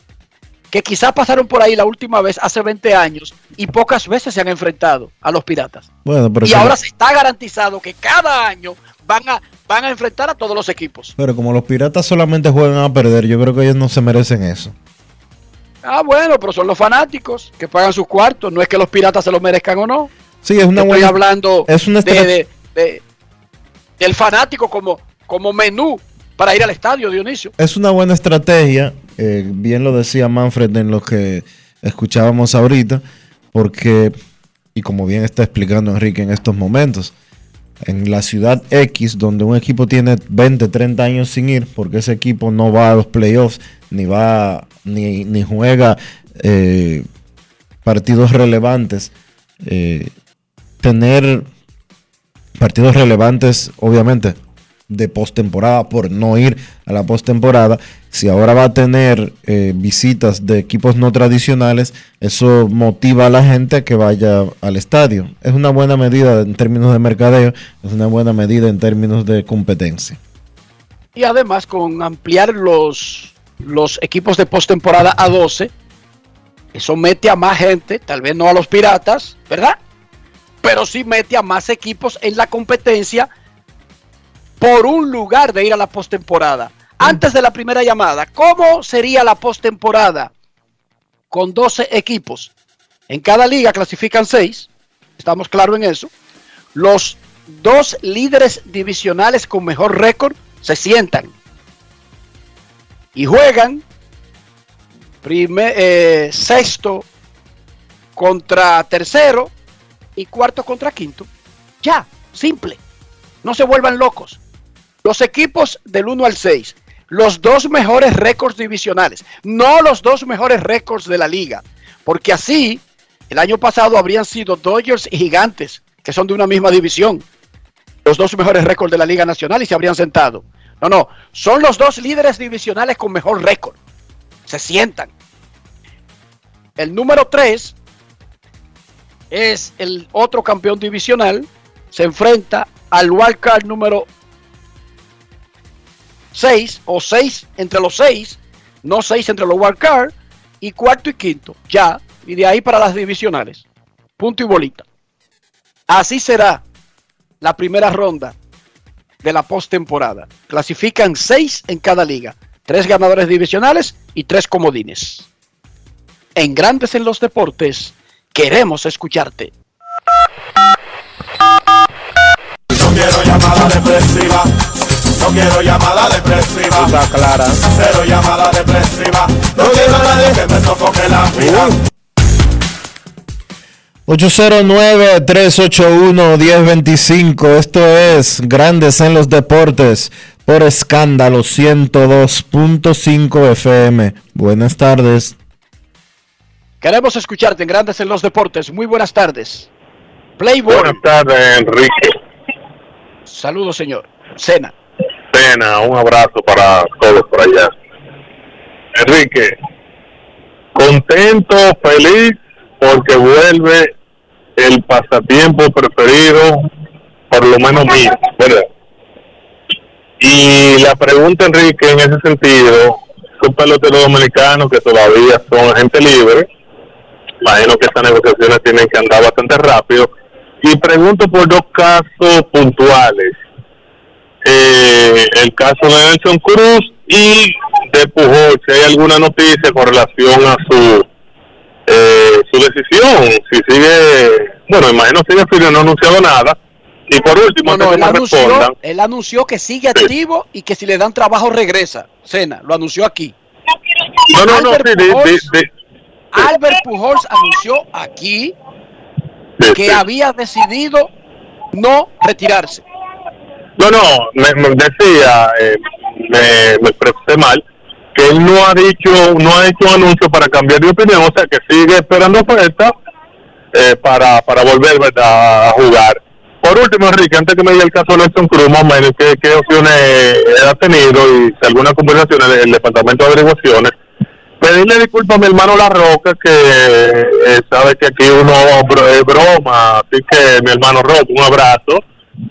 que quizás pasaron por ahí la última vez hace 20 años y pocas veces se han enfrentado a los piratas. Bueno, pero y ahora se está garantizado que cada año van a, van a enfrentar a todos los equipos. Pero como los piratas solamente juegan a perder, yo creo que ellos no se merecen eso. Ah, bueno, pero son los fanáticos que pagan sus cuartos. No es que los piratas se lo merezcan o no. Sí, es una Estoy buena. hablando es una de, de- de- del fanático como, como menú para ir al estadio, Dionisio. Es una buena estrategia, eh, bien lo decía Manfred en lo que escuchábamos ahorita, porque, y como bien está explicando Enrique en estos momentos, en la ciudad X, donde un equipo tiene 20, 30 años sin ir, porque ese equipo no va a los playoffs, ni va, ni, ni juega eh, partidos relevantes, eh, tener partidos relevantes, obviamente, de postemporada por no ir a la postemporada. Si ahora va a tener eh, visitas de equipos no tradicionales, eso motiva a la gente a que vaya al estadio. Es una buena medida en términos de mercadeo, es una buena medida en términos de competencia. Y además con ampliar los, los equipos de postemporada a 12, eso mete a más gente, tal vez no a los piratas, ¿verdad? Pero sí mete a más equipos en la competencia por un lugar de ir a la postemporada. Antes de la primera llamada, ¿cómo sería la postemporada? Con 12 equipos. En cada liga clasifican 6, estamos claros en eso. Los dos líderes divisionales con mejor récord se sientan y juegan primer, eh, sexto contra tercero y cuarto contra quinto. Ya, simple. No se vuelvan locos. Los equipos del 1 al 6, los dos mejores récords divisionales, no los dos mejores récords de la liga, porque así el año pasado habrían sido Dodgers y Gigantes, que son de una misma división, los dos mejores récords de la Liga Nacional y se habrían sentado. No, no, son los dos líderes divisionales con mejor récord. Se sientan. El número 3 es el otro campeón divisional. Se enfrenta al wildcard número 6 o 6 entre los 6, no 6 entre los wildcard y cuarto y quinto, ya, y de ahí para las divisionales. Punto y bolita. Así será la primera ronda de la postemporada. Clasifican 6 en cada liga, 3 ganadores divisionales y 3 comodines. En Grandes en los Deportes, queremos escucharte. Quiero. No quiero llamada depresiva. Está clara. Cero llamada depresiva. No quiero a nadie que me sofoque la vida. 809-381-1025. Esto es Grandes en los Deportes por escándalo 102.5 FM. Buenas tardes. Queremos escucharte en Grandes en los Deportes. Muy buenas tardes. Playboy. Buenas tardes, Enrique. Saludos, señor. Cena. Cena, un abrazo para todos por allá. Enrique, contento, feliz, porque vuelve el pasatiempo preferido, por lo menos mío, ¿verdad? Y la pregunta, Enrique, en ese sentido, son peloteros dominicanos que todavía son agente libre, imagino que estas negociaciones tienen que andar bastante rápido, y pregunto por dos casos puntuales. Eh, el caso de Nelson Cruz y de Pujol, si hay alguna noticia con relación a su eh, su decisión, si sigue, bueno, imagino sigue firme, no ha anunciado nada. Y por último, No, no, antes él, anunció, él anunció que sigue activo y que si le dan trabajo regresa. Cena, lo anunció aquí. no, no, no, Albert sí, Pujols- Albert Pujols anunció aquí que había decidido no retirarse. No, no, me, me decía, eh, me, expresé mal, que él no ha dicho, no ha hecho un anuncio para cambiar de opinión, o sea que sigue esperando oferta eh, para, para volver ¿verdad? a jugar. Por último, Enrique, antes que me diga el caso de Nelson Cruz, más o menos, ¿qué, opciones ha tenido y si alguna conversación del Departamento de Averiguaciones? Pedirle disculpas a mi hermano La Roca, que eh, sabe que aquí uno es broma, así que mi hermano Roca, un abrazo,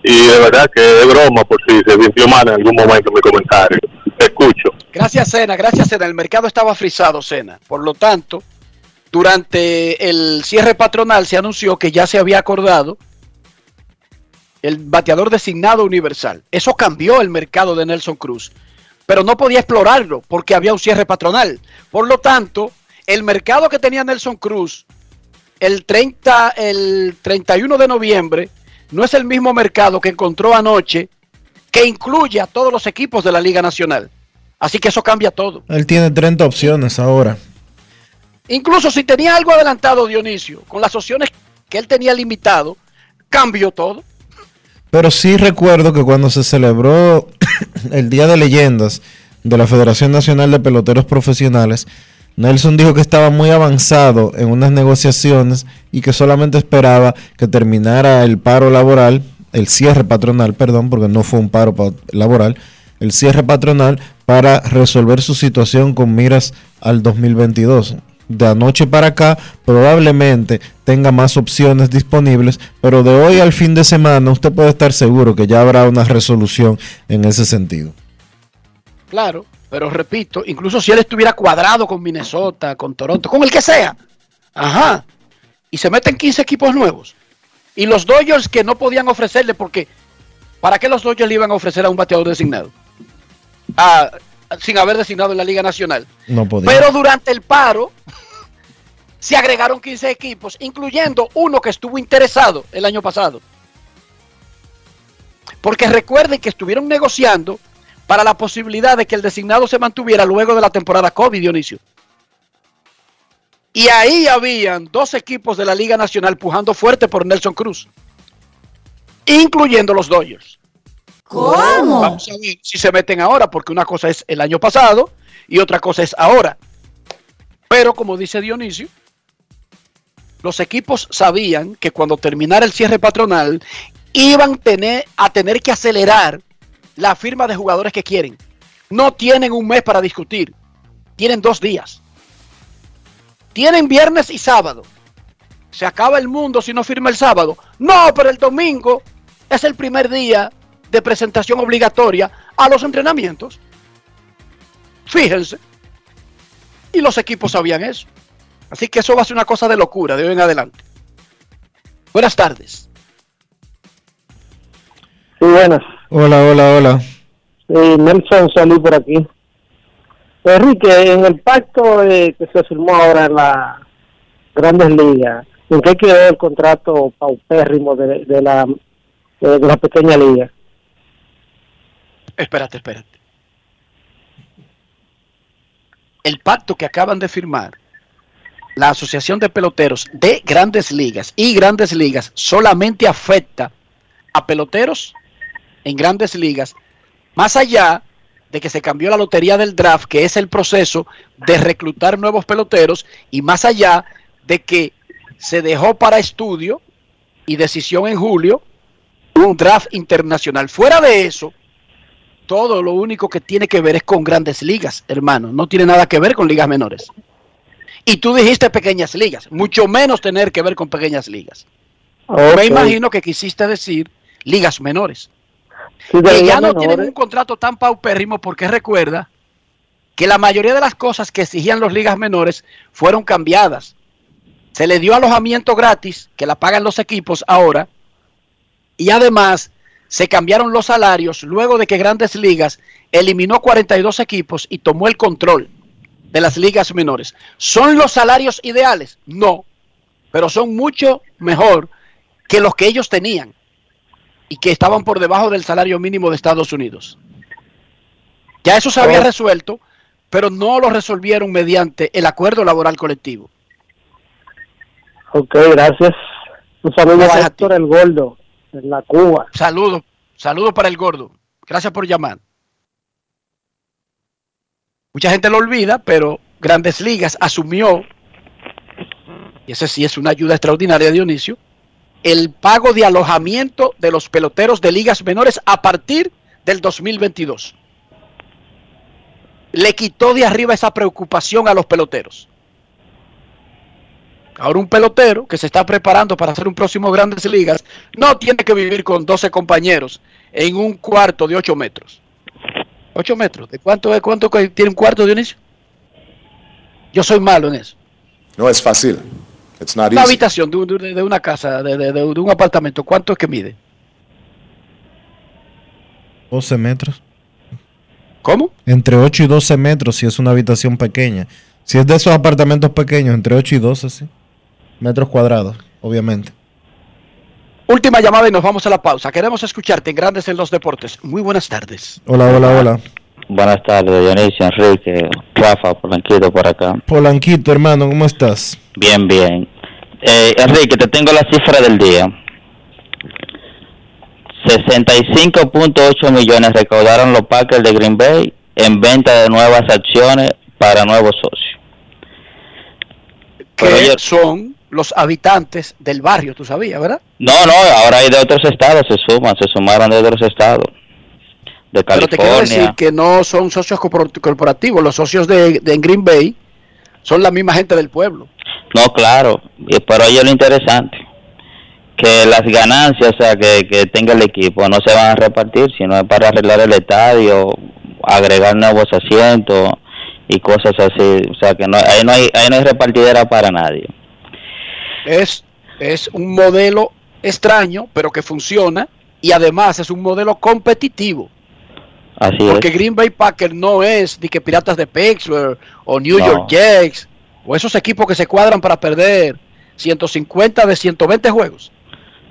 y de verdad que es broma por si se sintió mal en algún momento mi comentario. Te escucho. Gracias, Cena. Gracias, Cena. El mercado estaba frisado, Cena. Por lo tanto, durante el cierre patronal se anunció que ya se había acordado el bateador designado universal. Eso cambió el mercado de Nelson Cruz, pero no podía explorarlo porque había un cierre patronal. Por lo tanto, el mercado que tenía Nelson Cruz el 30, el 31 de noviembre no es el mismo mercado que encontró anoche que incluye a todos los equipos de la Liga Nacional. Así que eso cambia todo. Él tiene 30 opciones ahora. Incluso si tenía algo adelantado Dionisio, con las opciones que él tenía limitado, cambió todo. Pero sí recuerdo que cuando se celebró el Día de Leyendas de la Federación Nacional de Peloteros Profesionales, Nelson dijo que estaba muy avanzado en unas negociaciones y que solamente esperaba que terminara el paro laboral, el cierre patronal, perdón, porque no fue un paro pa- laboral, el cierre patronal para resolver su situación con miras al 2022. De anoche para acá probablemente tenga más opciones disponibles, pero de hoy al fin de semana usted puede estar seguro que ya habrá una resolución en ese sentido. Claro, pero repito, incluso si él estuviera cuadrado con Minnesota, con Toronto, con el que sea, ajá, y se meten 15 equipos nuevos, y los Dodgers que no podían ofrecerle, porque ¿para qué los Dodgers le iban a ofrecer a un bateador designado? Sin haber designado en la Liga Nacional. No podía. Pero durante el paro se agregaron 15 equipos, incluyendo uno que estuvo interesado el año pasado. Porque recuerden que estuvieron negociando para la posibilidad de que el designado se mantuviera luego de la temporada COVID, Dionisio. Y ahí habían dos equipos de la Liga Nacional pujando fuerte por Nelson Cruz, incluyendo los Dodgers. ¿Cómo? Vamos a ver si se meten ahora, porque una cosa es el año pasado y otra cosa es ahora. Pero como dice Dionisio, los equipos sabían que cuando terminara el cierre patronal iban tener, a tener que acelerar la firma de jugadores que quieren. No tienen un mes para discutir, tienen dos días. Tienen viernes y sábado. Se acaba el mundo si no firma el sábado. No, pero el domingo es el primer día de presentación obligatoria a los entrenamientos. Fíjense. Y los equipos sabían eso. Así que eso va a ser una cosa de locura de hoy en adelante. Buenas tardes. Sí, buenas. Hola, hola, hola. Eh, Nelson, salud por aquí. Enrique, en el pacto eh, que se firmó ahora en las grandes ligas, ¿en qué quedó el contrato paupérrimo de, de la, de, de la pequeña liga? Espérate, espérate. El pacto que acaban de firmar la Asociación de Peloteros de Grandes Ligas y Grandes Ligas solamente afecta a peloteros en Grandes Ligas, más allá de que se cambió la lotería del draft, que es el proceso de reclutar nuevos peloteros, y más allá de que se dejó para estudio y decisión en julio un draft internacional. Fuera de eso, todo lo único que tiene que ver es con grandes ligas, hermano. No tiene nada que ver con ligas menores. Y tú dijiste pequeñas ligas, mucho menos tener que ver con pequeñas ligas. Me Ok. imagino que quisiste decir ligas menores. Sí, que ya no menores. tienen un contrato tan paupérrimo porque recuerda que la mayoría de las cosas que exigían las ligas menores fueron cambiadas. Se le dio alojamiento gratis, que la pagan los equipos ahora, y además se cambiaron los salarios luego de que Grandes Ligas eliminó 42 equipos y tomó el control de las ligas menores. ¿Son los salarios ideales? No, pero son mucho mejor que los que ellos tenían y que estaban por debajo del salario mínimo de Estados Unidos. Ya eso se había resuelto, pero no lo resolvieron mediante el acuerdo laboral colectivo. Ok, gracias. Un saludo Gracias a a Héctor el Gordo, en la Cuba. Saludos, saludos para el gordo. Gracias por llamar. Mucha gente lo olvida, pero Grandes Ligas asumió, y ese sí es una ayuda extraordinaria, Dionisio, el pago de alojamiento de los peloteros de ligas menores a partir del 2022. Le quitó de arriba esa preocupación a los peloteros. Ahora un pelotero que se está preparando para hacer un próximo Grandes Ligas no tiene que vivir con 12 compañeros en un cuarto de 8 metros. 8 metros. ¿De cuánto es? ¿Cuánto tiene un cuarto, Dionisio? Yo soy malo en eso. No es fácil. It's not Una easy. habitación de, un- de- de una casa, de, de- de- de un apartamento, ¿cuánto es que mide? 12 metros. ¿Cómo? Entre 8 y 12 metros si es una habitación pequeña. Si es de esos apartamentos pequeños, entre 8 y 12, sí. Metros cuadrados, obviamente. Última llamada y nos vamos a la pausa. Queremos escucharte en Grandes en los Deportes. Muy buenas tardes. Hola, hola, hola. Buenas tardes, Dionisio, Enrique, Rafa, Polanquito por acá. Polanquito, hermano, ¿cómo estás? Bien, bien. Eh, Enrique, te tengo la cifra del día. 65.8 millones recaudaron los Packers de Green Bay en venta de nuevas acciones para nuevos socios. Que son los habitantes del barrio, tú sabías, ¿verdad? No, no, ahora hay de otros estados, se suman, se sumaron de otros estados. De Pero te quiero California. decir que no son socios corpor- corporativos. Los socios de, de Green Bay son la misma gente del pueblo. No, claro, y- pero ahí es lo interesante, que las ganancias, o sea, que, que tenga el equipo, no se van a repartir, sino es para arreglar el estadio, agregar nuevos asientos y cosas así, o sea, que no, ahí, no hay, ahí no hay repartidera para nadie. Es, es un modelo extraño, pero que funciona. Y además es un modelo competitivo. Así Porque es. Green Bay Packers no es ni que Piratas de Pittsburgh o New No. York Jets o esos equipos que se cuadran para perder 150 de 120 juegos.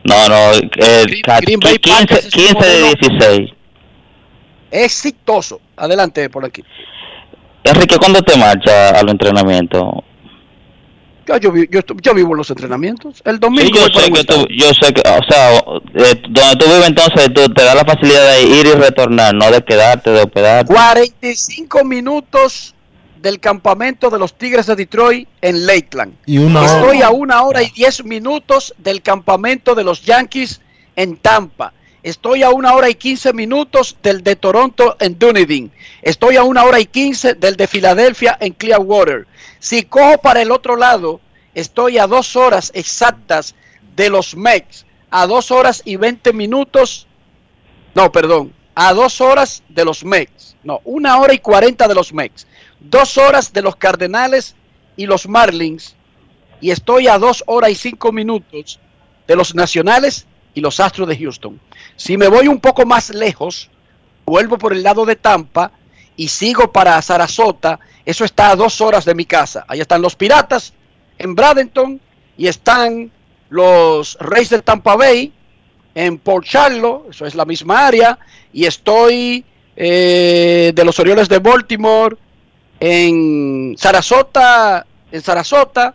No, no, eh, ca- Green Bay 15, Packers es un 15 de modelo- 16. Exitoso. Adelante por aquí. Enrique, ¿cuándo te marcha al entrenamiento? Yo, yo, yo, yo vivo en los entrenamientos. El Sí, domingo yo voy para sé que tú, yo sé que, o sea, eh, donde tú vives entonces, tú, te da la facilidad de ir y retornar, no de quedarte, de hospedarte. 45 minutos del campamento de los Tigres de Detroit en Lakeland. Y una hora. Estoy a una hora y 10 minutos del campamento de los Yankees en Tampa. Estoy a una hora y 15 minutos del de Toronto en Dunedin. Estoy a una hora y 15 del de Filadelfia en Clearwater. Si cojo para el otro lado, estoy a dos horas exactas de los Mets. A dos horas y 20 minutos. No, perdón. A dos horas de los Mets. No, una hora y 40 de los Mets. Dos horas de los Cardenales y los Marlins. Y estoy a dos horas y cinco minutos de los Nacionales y los Astros de Houston. Si me voy un poco más lejos, vuelvo por el lado de Tampa y sigo para Sarasota. Eso está a dos horas de mi casa. Ahí están los Piratas en Bradenton y están los Reyes del Tampa Bay en Port Charlotte, eso es la misma área, y estoy eh, de los Orioles de Baltimore en Sarasota, en Sarasota,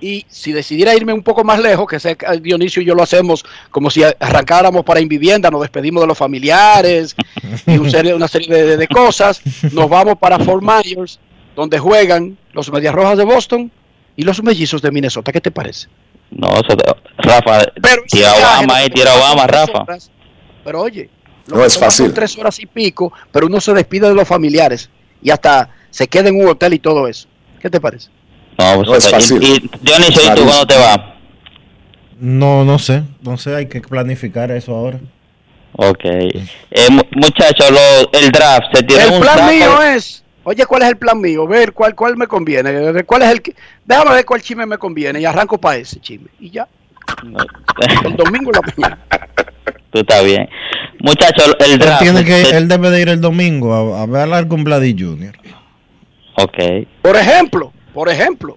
Y si decidiera irme un poco más lejos, que sé que Dionisio y yo lo hacemos como si arrancáramos para Invivienda, nos despedimos de los familiares y un serie- una serie de, cosas, nos vamos para Fort Myers, donde juegan los Medias Rojas de Boston y los Mellizos de Minnesota. ¿Qué te parece? No, eso te- Rafa, tira Obama tira Obama, Rafa. Pero oye, lo No que es fácil. tres horas y pico, pero uno se despide de los familiares y hasta se queda en un hotel y todo eso. ¿Qué te parece? No, pues, No es y- fácil. Y, Dionisio, ¿y tú cuándo te vas? No, no sé. No sé, hay que planificar eso ahora. Ok. Eh, mu- muchachos, lo- el draft se tiró El un plan mío es, oye, ¿cuál es el plan mío? Ver cuál, cuál me conviene. ver ¿Cuál es el que, déjame ver cuál chisme me conviene y arranco para ese chisme. Y ya. El domingo en la mañana. Tú estás bien. Muchachos, el Él, draft. tiene que, él debe de ir el domingo a, a hablar con Vladi Jr. Ok. Por ejemplo, por ejemplo,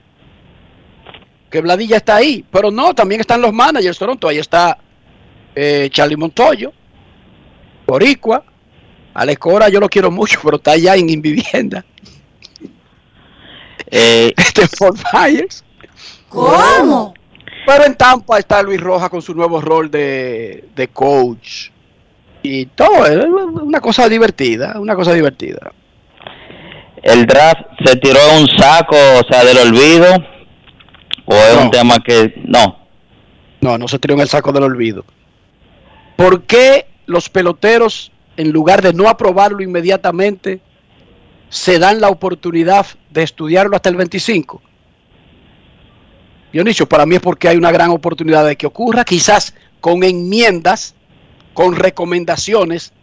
que Vladilla está ahí, pero no, también están los managers Toronto. Ahí está eh, Charlie Montoyo, Boricua, Alex Cora, yo lo quiero mucho, pero está allá en Invivienda. Eh, Este Fort Myers. ¿Cómo? Pero en Tampa está Luis Rojas con su nuevo rol de, de coach. Y todo, es una cosa divertida, una cosa divertida. el draft se tiró un saco, o sea, del olvido. ¿O es un tema que.? No. No, no se tiró en el saco del olvido. ¿Por qué los peloteros, en lugar de no aprobarlo inmediatamente, se dan la oportunidad de estudiarlo hasta el 25? Dionisio, para mí es porque hay una gran oportunidad de que ocurra, quizás con enmiendas, con recomendaciones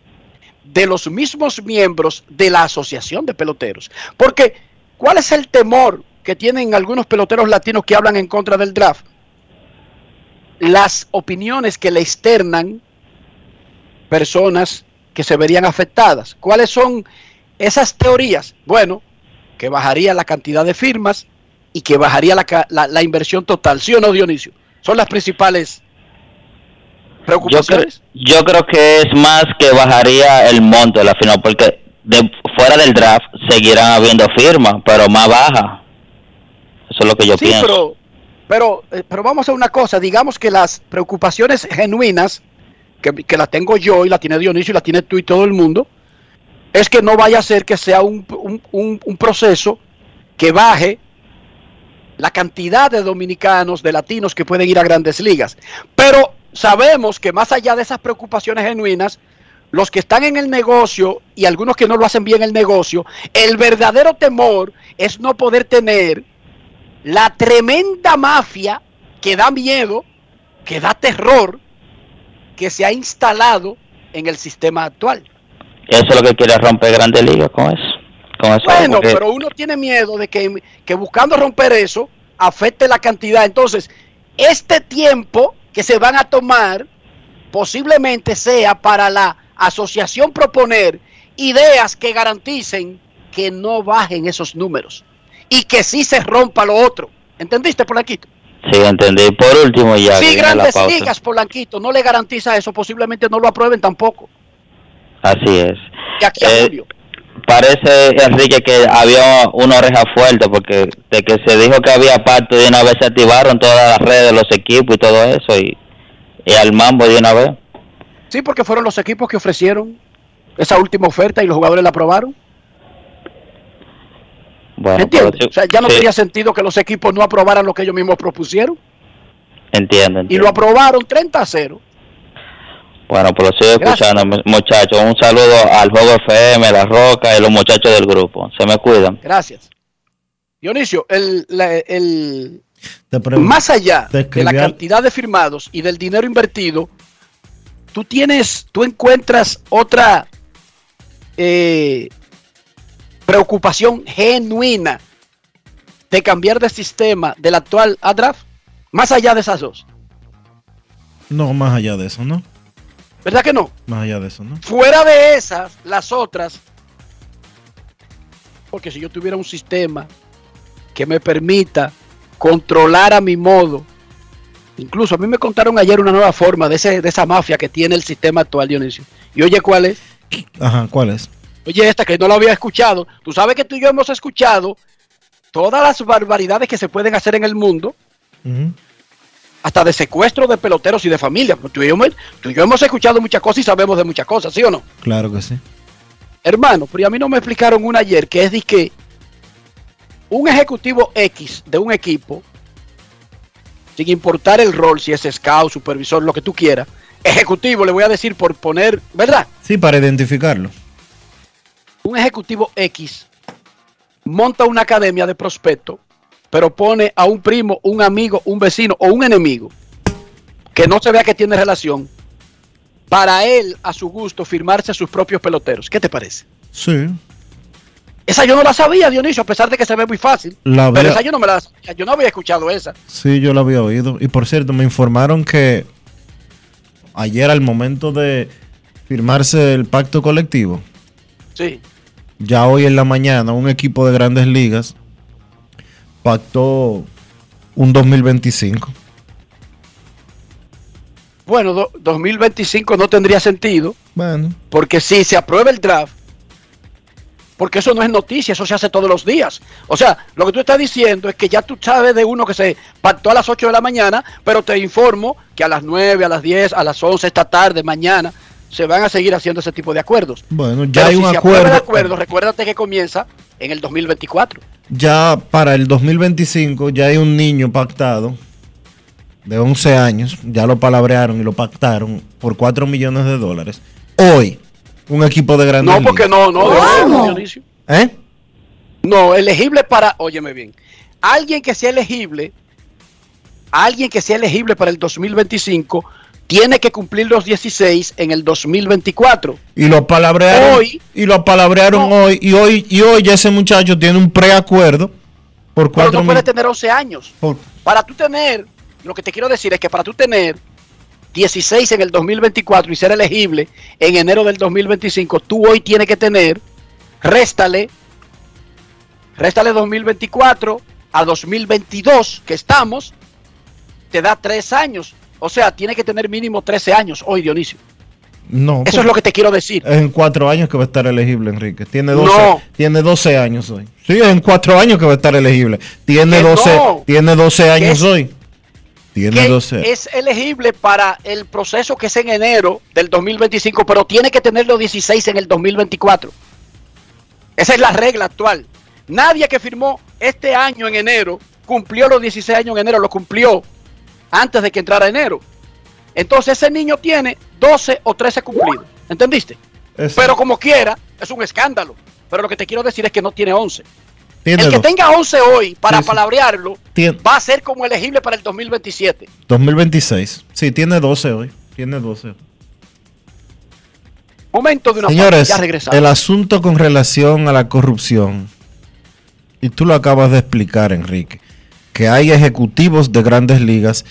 de los mismos miembros de la Asociación de Peloteros. Porque, ¿cuál es el temor que tienen algunos peloteros latinos que hablan en contra del draft? Las opiniones que le externan personas que se verían afectadas. ¿Cuáles son esas teorías? Bueno, que bajaría la cantidad de firmas y que bajaría la, inversión total. ¿Sí o no, Dionisio? Son las principales Yo, preocupaciones. yo creo que es más que bajaría el monto de la firma, porque de, fuera del draft seguirán habiendo firmas, pero más baja. Eso es lo que yo sí, pienso. pero, pero, eh, pero vamos a una cosa. Digamos que las preocupaciones genuinas, que, que las tengo yo y la tiene Dionisio y la tiene tú y todo el mundo, es que no vaya a ser que sea un, un- un- un proceso que baje la cantidad de dominicanos, de latinos que pueden ir a grandes ligas. Pero sabemos que más allá de esas preocupaciones genuinas, los que están en el negocio y algunos que no lo hacen bien el negocio, el verdadero temor es no poder tener la tremenda mafia que da miedo, que da terror, que se ha instalado en el sistema actual. Eso es lo que quiere romper Grandes Ligas con eso. Con eso Bueno, porque- pero uno tiene miedo de que, que buscando romper eso afecte la cantidad. Entonces, este tiempo que se van a tomar posiblemente sea para la asociación proponer ideas que garanticen que no bajen esos números y que sí se rompa lo otro. ¿Entendiste, Polanquito? Sí, entendí. Por último, ya. la grandes pausa. ligas, Polanquito, no le garantiza eso, posiblemente no lo aprueben tampoco. Así es. De aquí a Eh, julio. Parece, Enrique, que había una oreja fuerte porque de que se dijo que había pacto de una vez se activaron todas las redes, los equipos y todo eso y, y al mambo de una vez. Sí, porque fueron los equipos que ofrecieron esa última oferta y los jugadores la aprobaron. Bueno, ¿Entiendes? pero sí- O sea, ya no sí, tenía sentido que los equipos no aprobaran lo que ellos mismos propusieron. entiendo, Y lo aprobaron 30 a 0. Bueno, pero sigo Gracias. escuchando, mu- muchachos. Un saludo al Juego FM, La Roca y los muchachos del grupo. Se me cuidan. Gracias. Dionisio, el, la- el, más allá de la cantidad de firmados y del dinero invertido, tú tienes, tú encuentras otra eh, preocupación genuina de cambiar de sistema del actual a draft, más allá de esas dos. No, más allá de eso, ¿no? ¿Verdad que no? Más allá de eso, ¿no? Fuera de esas, las otras, porque si yo tuviera un sistema que me permita controlar a mi modo, incluso a mí me contaron ayer una nueva forma de, ese, de esa mafia que tiene el sistema actual, Dionisio. Y oye, ¿cuál es? Ajá, ¿cuál es? Oye, esta que no la había escuchado. Tú sabes que tú y yo hemos escuchado todas las barbaridades que se pueden hacer en el mundo Hasta de secuestro de peloteros y de familias. Tú y, yo, tú y yo hemos escuchado muchas cosas y sabemos de muchas cosas, ¿sí o no? Claro que sí. Hermano, pero a mí no me explicaron una ayer que es de que un ejecutivo X de un equipo, sin importar el rol, si es scout, supervisor, lo que tú quieras, ejecutivo, le voy a decir por poner, ¿verdad? Sí, para identificarlo. Un ejecutivo X monta una academia de prospecto, pero pone a un primo, un amigo, un vecino o un enemigo que no se vea que tiene relación para él, a su gusto, firmarse a sus propios peloteros. ¿Qué te parece? Sí. Esa yo no la sabía, Dionisio, a pesar de que se ve muy fácil. La pero vea- esa yo no me la sabía, yo no había escuchado esa. Sí, yo lo había oído. Y por cierto, me informaron que ayer al momento de firmarse el pacto colectivo, Sí. ya hoy en la mañana un equipo de grandes ligas pactó un 2025. Bueno, do- 2025 no tendría sentido, Bueno, porque si se aprueba el draft, porque eso no es noticia, eso se hace todos los días. O sea, lo que tú estás diciendo es que ya tú sabes de uno que se pactó a las 8 de la mañana, pero te informo que a las 9, a las 10, a las 11 esta tarde, mañana, se van a seguir haciendo ese tipo de acuerdos. bueno, ya Pero hay si un se aprueba el acuerdo. acuerdo, recuérdate que comienza en el 2024. Ya para el 2025 ya hay un niño pactado de 11 años, ya lo palabrearon y lo pactaron por 4 millones de dólares. Hoy, un equipo de grandes No, porque no, no, no, Dionisio. ¿Eh? No, elegible para, óyeme bien, alguien que sea elegible, alguien que sea elegible para el 2025, tiene que cumplir los 16 en el 2024. Y lo palabrearon Hoy- y lo palabrearon hoy y hoy y hoy ya ese muchacho tiene un preacuerdo por Pero 4 no puede tener 11 años. Para tú tener, lo que te quiero decir es que para tú tener 16 en el 2024 y ser elegible en enero del 2025, tú hoy tienes que tener, réstale, réstale 2024 a 2022 que estamos, te da 3 años. O sea, tiene que tener mínimo 13 años hoy, Dionisio. No. Eso es lo que te quiero decir. Es en 4 años que va a estar elegible, Enrique. Tiene 12, No. tiene 12 años hoy. Sí, es en 4 años que va a estar elegible. Tiene Que 12, no. tiene 12 años hoy. Tiene que 12. es elegible para el proceso que es en enero del 2025, pero tiene que tener los 16 en el 2024. Esa es la regla actual. Nadie que firmó este año en enero cumplió los 16 años en enero, lo cumplió antes de que entrara enero. Entonces ese niño tiene 12 o 13 cumplidos. ¿Entendiste? Pero como quiera, es un escándalo. Pero lo que te quiero decir es que no tiene 11. Tiene el que tenga 11 hoy para Sí, sí. palabrearlo va a ser como elegible para el 2027. 2026. Sí, tiene 12 hoy. Tiene 12. Momento de una Señores, ya el asunto con relación a la corrupción, y tú lo acabas de explicar, Enrique, que hay ejecutivos de grandes ligas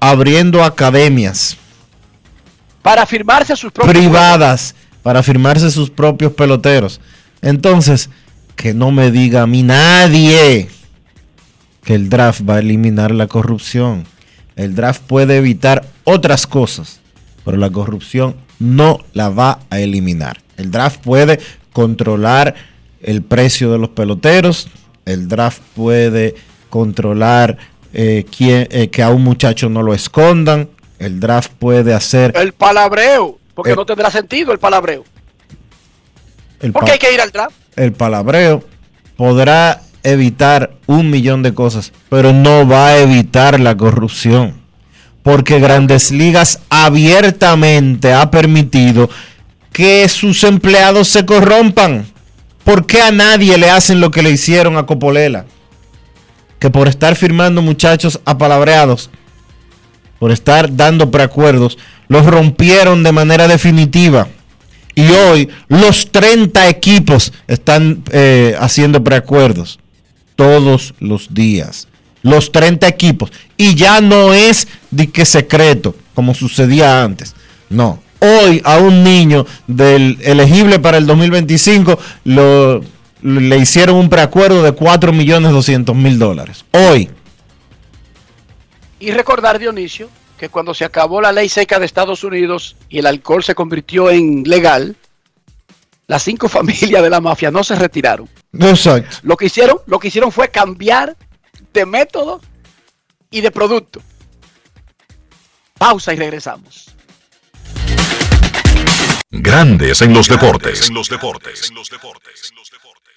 abriendo academias Para firmarse sus propios privadas para firmarse sus propios peloteros. Entonces, que no me diga a mí nadie que el draft va a eliminar la corrupción. El draft puede evitar otras cosas, pero la corrupción no la va a eliminar. El draft puede controlar el precio de los peloteros. El draft puede controlar eh, eh, que a un muchacho no lo escondan. El draft puede hacer El palabreo, porque no tendrá sentido el palabreo. el Porque pa- hay que ir al draft. el palabreo podrá evitar un millón de cosas, pero no va a evitar la corrupción. Porque Grandes Ligas abiertamente ha permitido que sus empleados se corrompan. ¿Por qué a nadie le hacen lo que le hicieron a Copolela? Que por estar firmando muchachos apalabreados, por estar dando preacuerdos, los rompieron de manera definitiva. Y hoy los 30 equipos están eh, haciendo preacuerdos todos los días. Los 30 equipos. Y ya no es de que secreto, como sucedía antes. No. Hoy a un niño del elegible para el 2025 lo, le hicieron un preacuerdo de 4 millones 200 mil dólares. Hoy. Y recordar, Dionisio, que cuando se acabó la ley seca de Estados Unidos y el alcohol se convirtió en legal, las cinco familias de la mafia no se retiraron. Exacto. Lo que hicieron, lo que hicieron fue cambiar de método y de producto. Pausa y regresamos. Grandes en los deportes.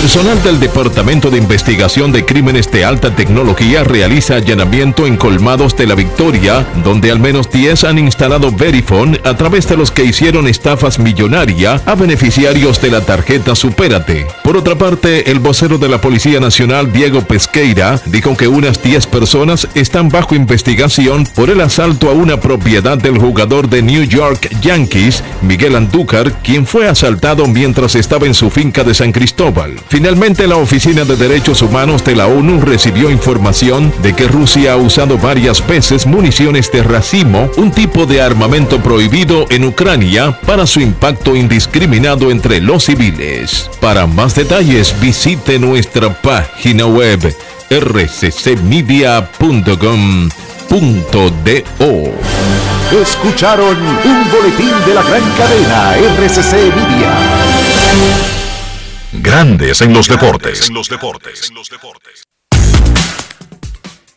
Personal del Departamento de Investigación de Crímenes de Alta Tecnología realiza allanamiento en colmados de la Victoria, donde al menos 10 han instalado Verifone a través de los que hicieron estafas millonaria a beneficiarios de la tarjeta Supérate. Por otra parte, el vocero de la Policía Nacional, Diego Pesqueira, dijo que unas 10 personas están bajo investigación por el asalto a una propiedad del jugador de New York Yankees, Miguel Andúcar, quien fue asaltado mientras estaba en su finca de San Cristóbal. Finalmente, la Oficina de Derechos Humanos de la ONU recibió información de que Rusia ha usado varias veces municiones de racimo, un tipo de armamento prohibido en Ucrania, para su impacto indiscriminado entre los civiles. Para más detalles, visite nuestra página web rccmedia.com.do. Escucharon un boletín de la gran cadena RCC Media. Grandes en los deportes.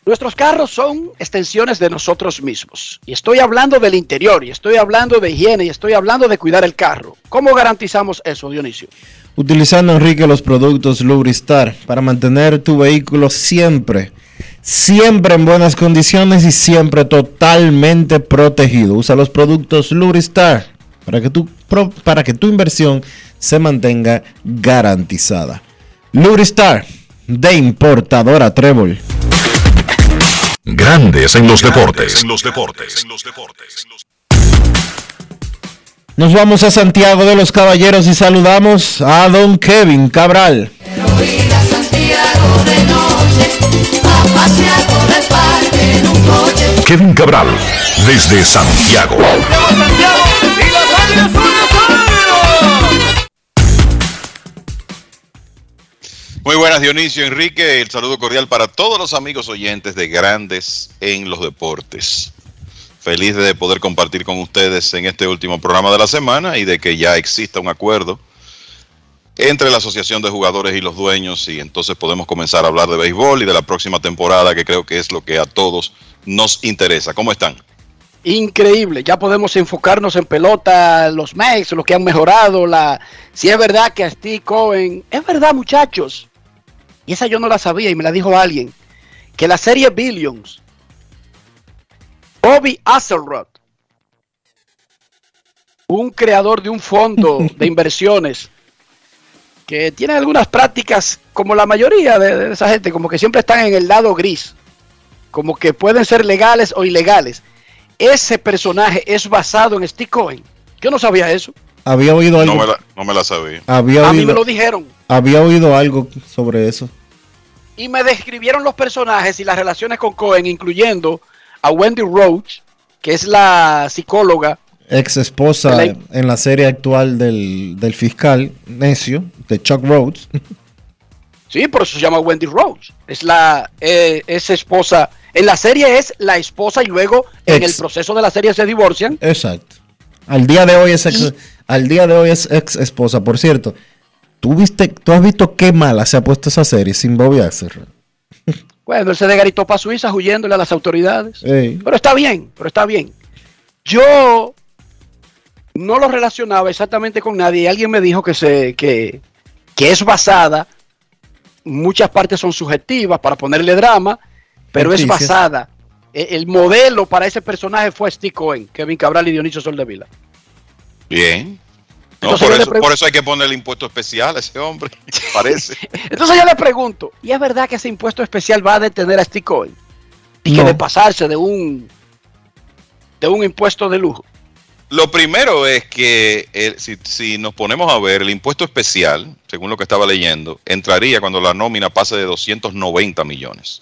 Nuestros carros son extensiones de nosotros mismos. Y estoy hablando del interior, y estoy hablando de higiene, y estoy hablando de cuidar el carro. ¿Cómo garantizamos eso, Dionisio? Utilizando, Enrique, los productos Lubristar para mantener tu vehículo siempre, siempre en buenas condiciones y siempre totalmente protegido. Usa los productos Lubristar para que tu, para que tu inversión se mantenga garantizada. Lubristar de importadora Trébol. Grandes en los deportes. Nos vamos a Santiago de los Caballeros y saludamos a don Kevin Cabral. Ir a Santiago de noche, a pasear por el parque en un coche. Kevin Cabral, desde Santiago. Muy buenas Dionisio Enrique, el saludo cordial para todos los amigos oyentes de Grandes en los Deportes. Feliz de poder compartir con ustedes en este último programa de la semana y de que ya exista un acuerdo entre la Asociación de Jugadores y los dueños y entonces podemos comenzar a hablar de béisbol y de la próxima temporada que creo que es lo que a todos nos interesa. ¿Cómo están? Increíble, ya podemos enfocarnos en pelota, los Mex, lo que han mejorado, la si es verdad que a Steve Cohen, es verdad muchachos, y esa yo no la sabía y me la dijo alguien, que la serie Billions, Bobby Axelrod un creador de un fondo de inversiones que tiene algunas prácticas, como la mayoría de, de esa gente, como que siempre están en el lado gris, como que pueden ser legales o ilegales. Ese personaje es basado en Steve Cohen. Yo no sabía eso. Había oído algo. No me la, no me la sabía. Había A mí me lo dijeron. había oído algo sobre eso. Y me describieron los personajes y las relaciones con Cohen, incluyendo a Wendy Roach, que es la psicóloga. Ex esposa la- en la serie actual del, del fiscal necio, de Chuck Rhodes. Sí, por eso se llama Wendy Roach. Es la eh, es esposa. En la serie es la esposa y luego en el proceso de la serie se divorcian. Exacto. Al día de hoy es ex, al día de hoy es ex esposa. Por cierto, ¿tú, viste, ¿tú has visto qué mala se ha puesto esa serie sin Bobby Axelrod? Bueno, él se desgaritó para Suiza huyéndole a las autoridades. Ey. Pero está bien, pero está bien. Yo no lo relacionaba exactamente con nadie y alguien me dijo que, se, que, que es basada, muchas partes son subjetivas para ponerle drama, pero es basada. E- El modelo para ese personaje fue Steve Cohen, Kevin Cabral y Dionisio Soldevila. Bien. No, por, yo le eso, por eso hay que ponerle impuesto especial a ese hombre, parece. Entonces yo le pregunto, ¿y es verdad que ese impuesto especial va a detener a Steve Cohen? Y que de pasarse de un de un impuesto de lujo. Lo primero es que eh, si, si nos ponemos a ver el impuesto especial, según lo que estaba leyendo, entraría cuando la nómina pase de 290 millones.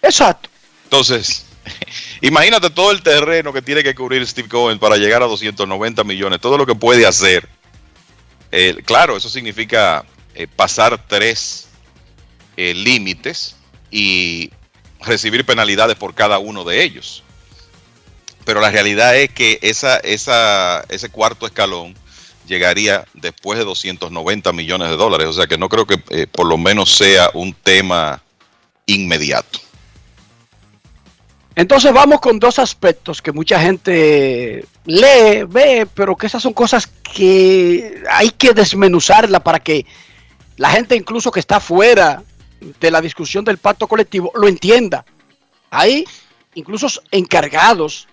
Exacto. Entonces, imagínate todo el terreno que tiene que cubrir Steve Cohen para llegar a 290 millones, todo lo que puede hacer. Eh, claro, eso significa eh, pasar tres eh, límites y recibir penalidades por cada uno de ellos. Pero la realidad es que esa, ese cuarto escalón llegaría después de 290 millones de dólares. O sea que no creo que eh, por lo menos sea un tema inmediato. Entonces vamos con dos aspectos que mucha gente lee, ve, pero que esas son cosas que hay que desmenuzarla para que la gente incluso que está fuera de la discusión del pacto colectivo lo entienda. Hay incluso encargados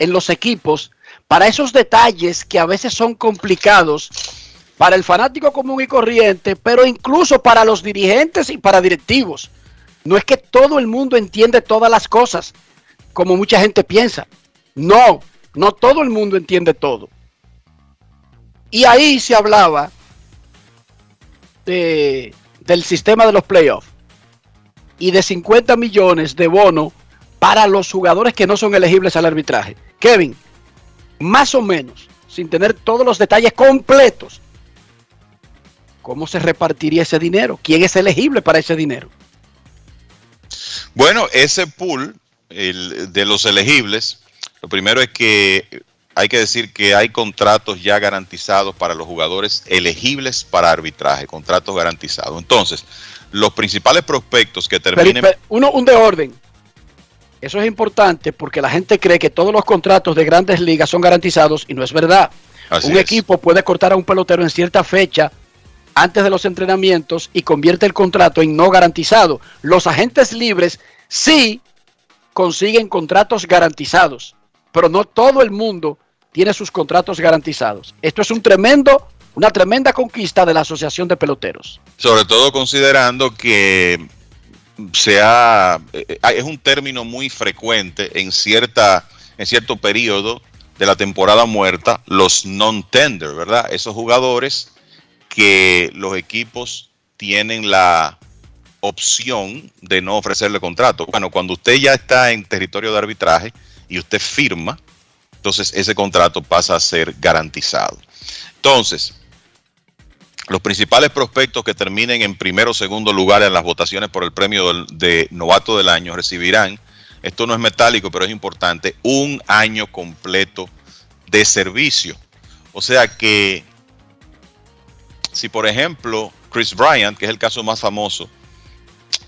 en los equipos para esos detalles que a veces son complicados para el fanático común y corriente, pero incluso para los dirigentes y para directivos. No es que todo el mundo entiende todas las cosas, como mucha gente piensa. No, no todo el mundo entiende todo. Y ahí se hablaba de, del sistema de los playoffs y de 50 millones de bono para los jugadores que no son elegibles al arbitraje. Kevin, más o menos, sin tener todos los detalles completos, ¿cómo se repartiría ese dinero? ¿Quién es elegible para ese dinero? Bueno, ese pool el, de los elegibles, lo primero es que hay que decir que hay contratos ya garantizados para los jugadores elegibles para arbitraje, contratos garantizados. Entonces, los principales prospectos que Pero- terminen... pero uno, un de orden. Eso es importante porque la gente cree que todos los contratos de grandes ligas son garantizados y no es verdad. Así un es. equipo puede cortar a un pelotero en cierta fecha antes de los entrenamientos y convierte el contrato en no garantizado. Los agentes libres sí consiguen contratos garantizados, pero no todo el mundo tiene sus contratos garantizados. Esto es un tremendo, una tremenda conquista de la Asociación de Peloteros. Sobre todo considerando que sea eh, es un término muy frecuente en cierta en cierto periodo de la temporada muerta los non-tender, ¿verdad? Esos jugadores que los equipos tienen la opción de no ofrecerle contrato. Bueno, cuando usted ya está en territorio de arbitraje y usted firma, entonces ese contrato pasa a ser garantizado. Entonces, los principales prospectos que terminen en primero o segundo lugar en las votaciones por el premio de novato del año recibirán, esto no es metálico, pero es importante, un año completo de servicio. O sea que si por ejemplo Chris Bryant, que es el caso más famoso,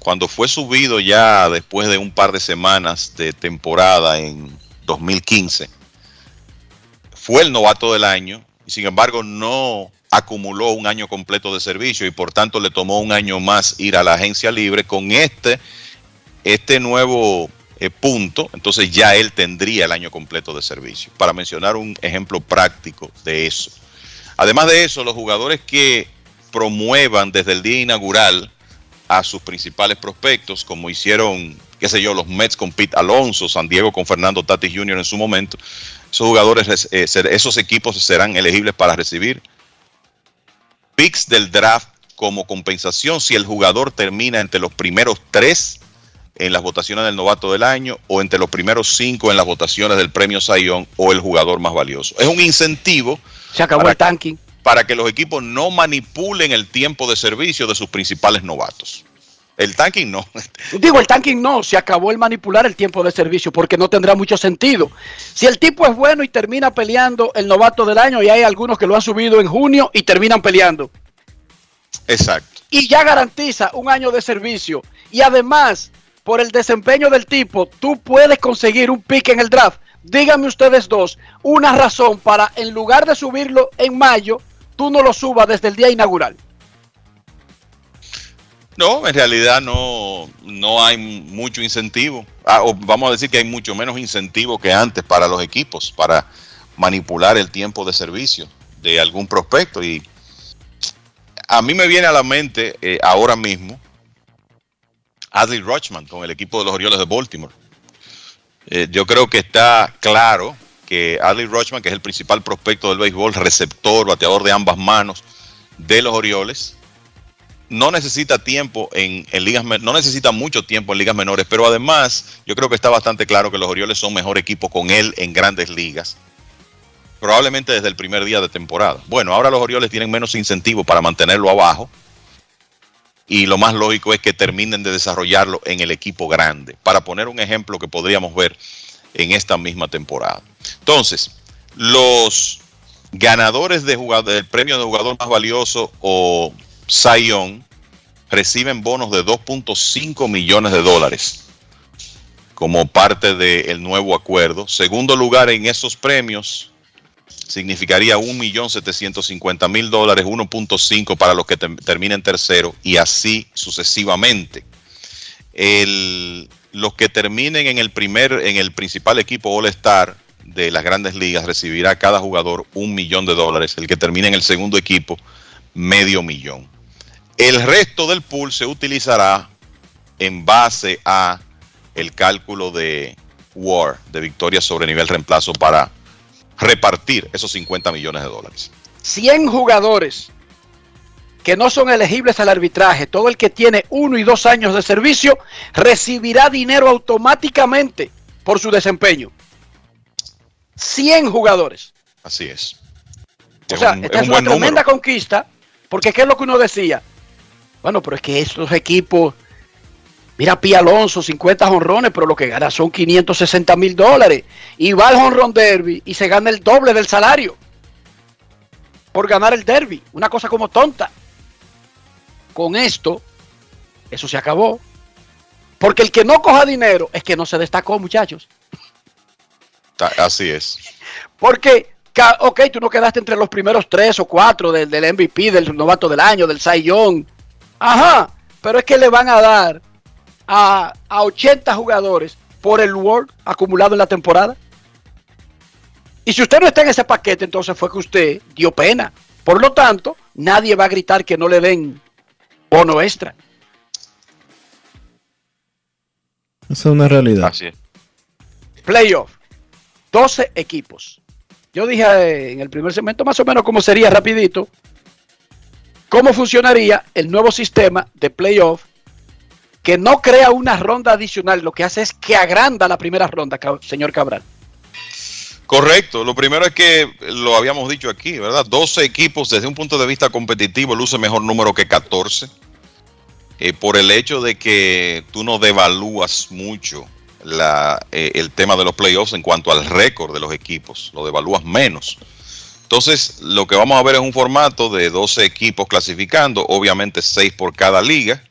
cuando fue subido ya después de un par de semanas de temporada en 2015, fue el novato del año y sin embargo no acumuló un año completo de servicio y por tanto le tomó un año más ir a la agencia libre con este este nuevo eh, punto, entonces ya él tendría el año completo de servicio. Para mencionar un ejemplo práctico de eso. Además de eso, los jugadores que promuevan desde el día inaugural a sus principales prospectos, como hicieron, qué sé yo, los Mets con Pete Alonso, San Diego con Fernando Tatis Jr. en su momento, esos jugadores, eh, esos equipos serán elegibles para recibir picks del draft como compensación si el jugador termina entre los primeros tres en las votaciones del novato del año o entre los primeros cinco en las votaciones del premio Sayón o el jugador más valioso. Es un incentivo Se acabó el tanking. para que los equipos no manipulen el tiempo de servicio de sus principales novatos. El tanking no. Digo, el tanking no, se acabó el manipular el tiempo de servicio porque no tendrá mucho sentido. Si el tipo es bueno y termina peleando el novato del año, y hay algunos que lo han subido en junio y terminan peleando, Exacto. y ya garantiza un año de servicio, y además, por el desempeño del tipo, tú puedes conseguir un pick en el draft. Díganme ustedes dos, una razón para, en lugar de subirlo en mayo, tú no lo subas desde el día inaugural. No, en realidad no, no hay mucho incentivo. Ah, o vamos a decir que hay mucho menos incentivo que antes para los equipos, para manipular el tiempo de servicio de algún prospecto. Y a mí me viene a la mente eh, ahora mismo Adley Rutschman con el equipo de los Orioles de Baltimore. Eh, yo creo que está claro que Adley Rutschman, que es el principal prospecto del béisbol, receptor, bateador de ambas manos de los Orioles, no necesita tiempo en, ligas, no necesita mucho tiempo en ligas menores, pero además yo creo que está bastante claro que los Orioles son mejor equipo con él en grandes ligas, probablemente desde el primer día de temporada. Bueno, ahora los Orioles tienen menos incentivo para mantenerlo abajo y lo más lógico es que terminen de desarrollarlo en el equipo grande, para poner un ejemplo que podríamos ver en esta misma temporada. Entonces, los ganadores de jugador, del premio de jugador más valioso o Young reciben bonos de 2.5 millones de dólares como parte del nuevo acuerdo. Segundo lugar en esos premios significaría 1.750.000 dólares, 1.5 para los que te- terminen tercero y así sucesivamente. Los que terminen en el primer, en el principal equipo All Star de las grandes ligas recibirá cada jugador un millón de dólares. El que termine en el segundo equipo, medio millón. El resto del pool se utilizará en base a el cálculo de WAR, de victoria sobre nivel reemplazo, para repartir esos 50 millones de dólares. 100 jugadores que no son elegibles al arbitraje, todo el que tiene uno y dos años de servicio recibirá dinero automáticamente por su desempeño. 100 jugadores. Así es. O Es sea, un- esta es es un una tremenda número. conquista, porque ¿qué es lo que uno decía? Bueno, pero es que estos equipos, mira Pi Alonso, 50 jonrones, pero lo que gana son 560 mil dólares. Y va al jonrón derby y se gana el doble del salario por ganar el derby. Una cosa como tonta. Con esto, eso se acabó. Porque el que no coja dinero es que no se destacó, muchachos. Así es. Porque, ok, tú no quedaste entre los primeros tres o cuatro del, del MVP, del novato del año, del Cy Young. Ajá, pero es que le van a dar a, a 80 jugadores por el World acumulado en la temporada. Y si usted no está en ese paquete, entonces fue que usted dio pena. Por lo tanto, nadie va a gritar que no le den bono extra. Esa es una realidad. Así es. Playoff. 12 equipos. Yo dije en el primer segmento más o menos cómo sería rapidito. Cómo funcionaría el nuevo sistema de playoff que no crea una ronda adicional, lo que hace es que agranda la primera ronda, señor Cabral. Correcto. Lo primero es que lo habíamos dicho aquí, ¿verdad? 12 equipos desde un punto de vista competitivo luce mejor número que 14. eh, por el hecho de que tú no devalúas mucho eh, el tema de los playoffs en cuanto al récord de los equipos, lo devalúas menos. Entonces, lo que vamos a ver es un formato de 12 equipos clasificando, obviamente 6 por cada liga,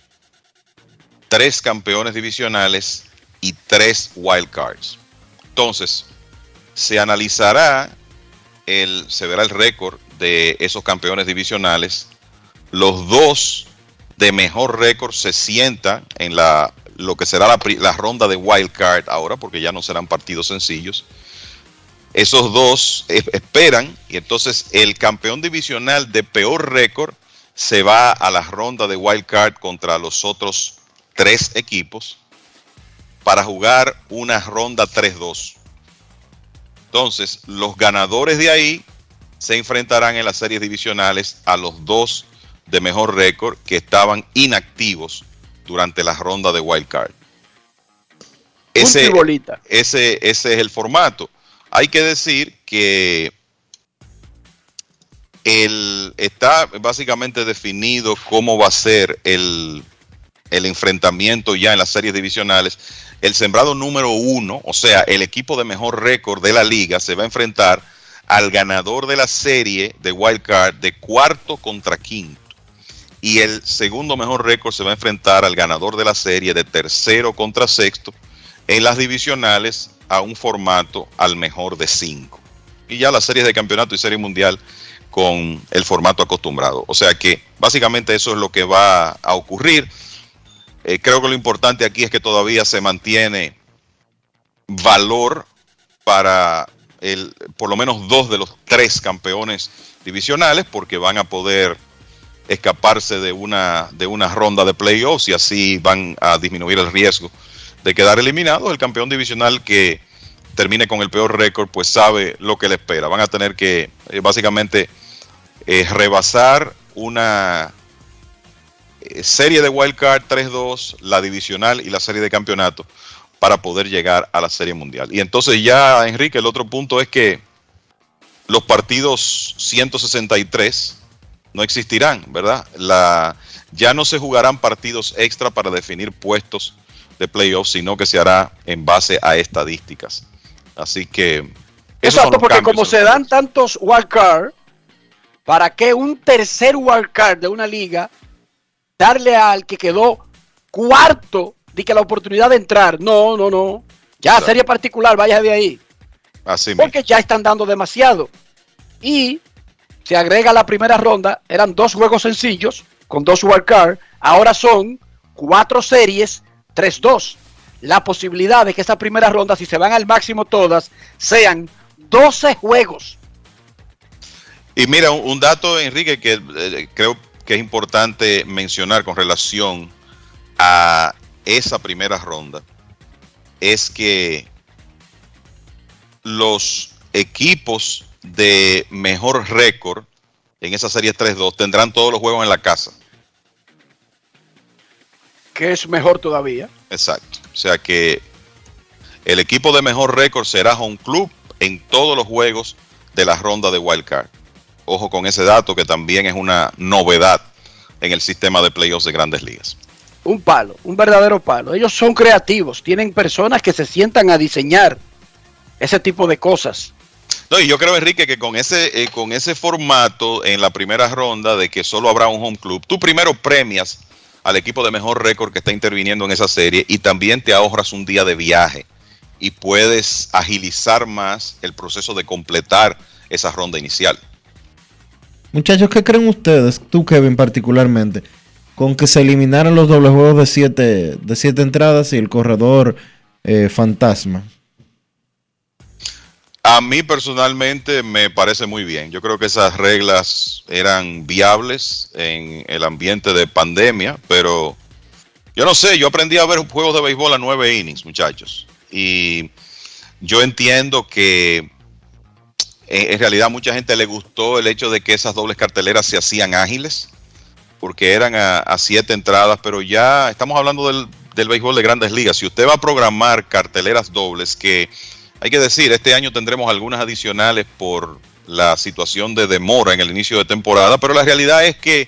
3 campeones divisionales y 3 wildcards. Entonces, se analizará, el, se verá el récord de esos campeones divisionales. Los dos de mejor récord se sientan en la lo que será la, la ronda de wild card ahora, porque ya no serán partidos sencillos. Esos dos esperan y entonces el campeón divisional de peor récord se va a la ronda de wild card contra los otros tres equipos para jugar una ronda 3-2. Entonces, los ganadores de ahí se enfrentarán en las series divisionales a los dos de mejor récord que estaban inactivos durante la ronda de wild card. Ese, ese, ese es el formato. Hay que decir que el, está básicamente definido cómo va a ser el, el enfrentamiento ya en las series divisionales. El sembrado número uno, o sea, el equipo de mejor récord de la liga, se va a enfrentar al ganador de la serie de wild card de cuarto contra quinto. Y el segundo mejor récord se va a enfrentar al ganador de la serie de tercero contra sexto en las divisionales a un formato al mejor de cinco. Y ya las series de campeonato y serie mundial con el formato acostumbrado. O sea que básicamente eso es lo que va a ocurrir. Eh, creo que lo importante aquí es que todavía se mantiene valor para el, por lo menos dos de los tres campeones divisionales, porque van a poder escaparse de una, de una ronda de playoffs y así van a disminuir el riesgo de quedar eliminados. El campeón divisional que termine con el peor récord, pues sabe lo que le espera. Van a tener que eh, básicamente eh, rebasar una eh, serie de wild card 3-2, la divisional y la serie de campeonato para poder llegar a la serie mundial. Y entonces ya, Enrique, el otro punto es que los partidos 163 no existirán, ¿verdad? La, ya no se jugarán partidos extra para definir puestos de playoffs, sino que se hará en base a estadísticas. Así que... Exacto, porque cambios. como se dan tantos wild card, ¿para qué un tercer wild card de una liga darle al que quedó cuarto de que la oportunidad de entrar? No, no, no. Ya, Exacto. serie particular, vaya de ahí. Así mismo. Porque ya están dando demasiado. Y se agrega la primera ronda, eran dos juegos sencillos con dos wild card, ahora son cuatro series, 3-2. La posibilidad de que esa primera ronda, si se van al máximo todas, sean 12 juegos. Y mira, un, un dato, Enrique, que eh, creo que es importante mencionar con relación a esa primera ronda, es que los equipos de mejor récord en esa serie 3-2 tendrán todos los juegos en la casa. Que es mejor todavía. Exacto. O sea que el equipo de mejor récord será home club en todos los juegos de la ronda de wild card. Ojo con ese dato que también es una novedad en el sistema de playoffs de grandes ligas. Un palo, un verdadero palo. Ellos son creativos, tienen personas que se sientan a diseñar ese tipo de cosas. No, y yo creo, Enrique, que con ese, eh, con ese formato en la primera ronda de que solo habrá un home club, tú primero premias al equipo de mejor récord que está interviniendo en esa serie y también te ahorras un día de viaje y puedes agilizar más el proceso de completar esa ronda inicial. Muchachos, ¿qué creen ustedes, tú Kevin particularmente, con que se eliminaran los dobles juegos de siete, de siete entradas y el corredor eh, fantasma? A mí personalmente me parece muy bien. Yo creo que esas reglas eran viables en el ambiente de pandemia, pero yo no sé, yo aprendí a ver juegos de béisbol a nueve innings, muchachos. Y yo entiendo que en realidad mucha gente le gustó el hecho de que esas dobles carteleras se hacían ágiles, porque eran a, a siete entradas, pero ya estamos hablando del, del béisbol de grandes ligas. Si usted va a programar carteleras dobles, que hay que decir, este año tendremos algunas adicionales por la situación de demora en el inicio de temporada, pero la realidad es que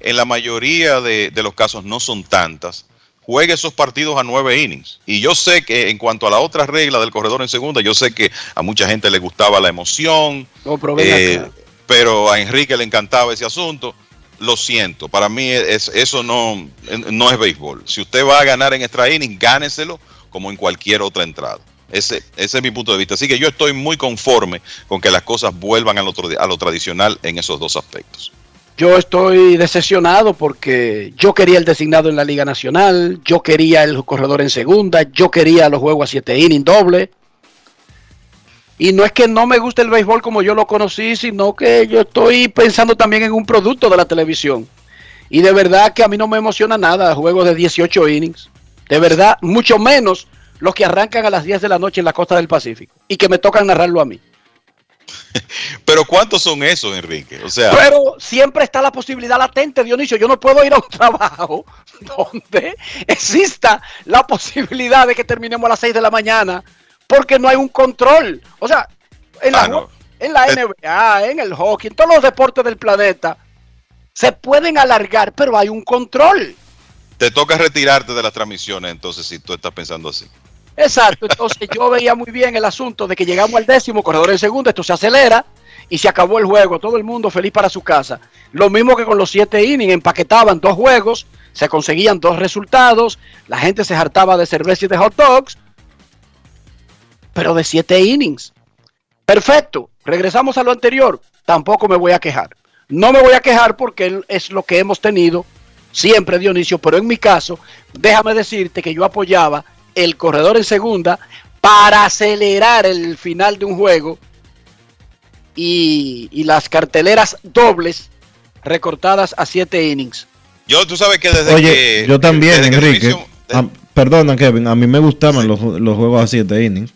en la mayoría de, de los casos no son tantas. Juegue esos partidos a nueve innings. Y yo sé que en cuanto a la otra regla del corredor en segunda, yo sé que a mucha gente le gustaba la emoción, No, pero ven eh, pero a Enrique le encantaba ese asunto. Lo siento, para mí es, eso no, no es béisbol. Si usted va a ganar en extra inning, gáneselo como en cualquier otra entrada. Ese, ese es mi punto de vista. Así que yo estoy muy conforme con que las cosas vuelvan a lo, lo tradicional en esos dos aspectos. Yo estoy decepcionado porque yo quería el designado en la Liga Nacional, yo quería el corredor en segunda, yo quería los juegos a 7 innings doble. Y no es que no me guste el béisbol como yo lo conocí, sino que yo estoy pensando también en un producto de la televisión. Y de verdad que a mí no me emociona nada juegos de 18 innings. De verdad, mucho menos los que arrancan a las 10 de la noche en la costa del Pacífico y que me tocan narrarlo a mí. Pero ¿cuántos son esos, Enrique? O sea, Pero siempre está la posibilidad latente, Dionisio. Yo no puedo ir a un trabajo donde exista la posibilidad de que terminemos a las 6 de la mañana porque no hay un control. O sea, en la, Ah, no. en la NBA, en el hockey, en todos los deportes del planeta, se pueden alargar, pero hay un control. te toca retirarte de las transmisiones, entonces, si tú estás pensando así. Exacto, entonces yo veía muy bien el asunto de que llegamos al décimo, corredor en segundo, esto se acelera y se acabó el juego, todo el mundo feliz para su casa. Lo mismo que con los siete innings, empaquetaban dos juegos, se conseguían dos resultados, la gente se hartaba de cerveza y de hot dogs, pero de siete innings. Perfecto, regresamos a lo anterior, tampoco me voy a quejar. No me voy a quejar porque es lo que hemos tenido siempre, Dionisio, pero en mi caso, déjame decirte que yo apoyaba el corredor en segunda para acelerar el final de un juego y, y las carteleras dobles recortadas a siete innings. Yo, tú sabes que desde Oye, que... yo también, que Enrique. Ah, perdona, Kevin, a mí me gustaban los, los juegos a 7 innings.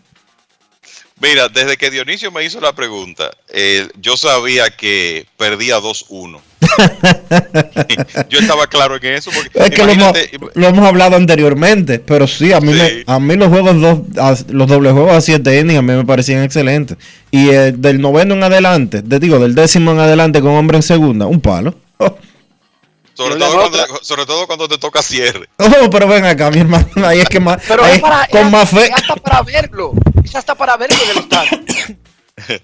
Mira, desde que Dionisio me hizo la pregunta, eh, yo sabía que perdía 2-1. yo estaba claro en eso. Porque, Es que lo hemos, imagínate, lo hemos hablado anteriormente, pero sí, a mí, me- a mí los juegos dos, los doble juegos a 7 innings a mí me parecían excelentes. Y eh, del noveno en adelante, te digo, del décimo en adelante con hombre en segunda, un palo. sobre, todo cuando, sobre todo cuando te toca cierre. Oh, pero ven acá, mi hermano, ahí es que más, Pero ahí es para, con es- más fe. es hasta para verlo, es hasta para verlo en el estadio.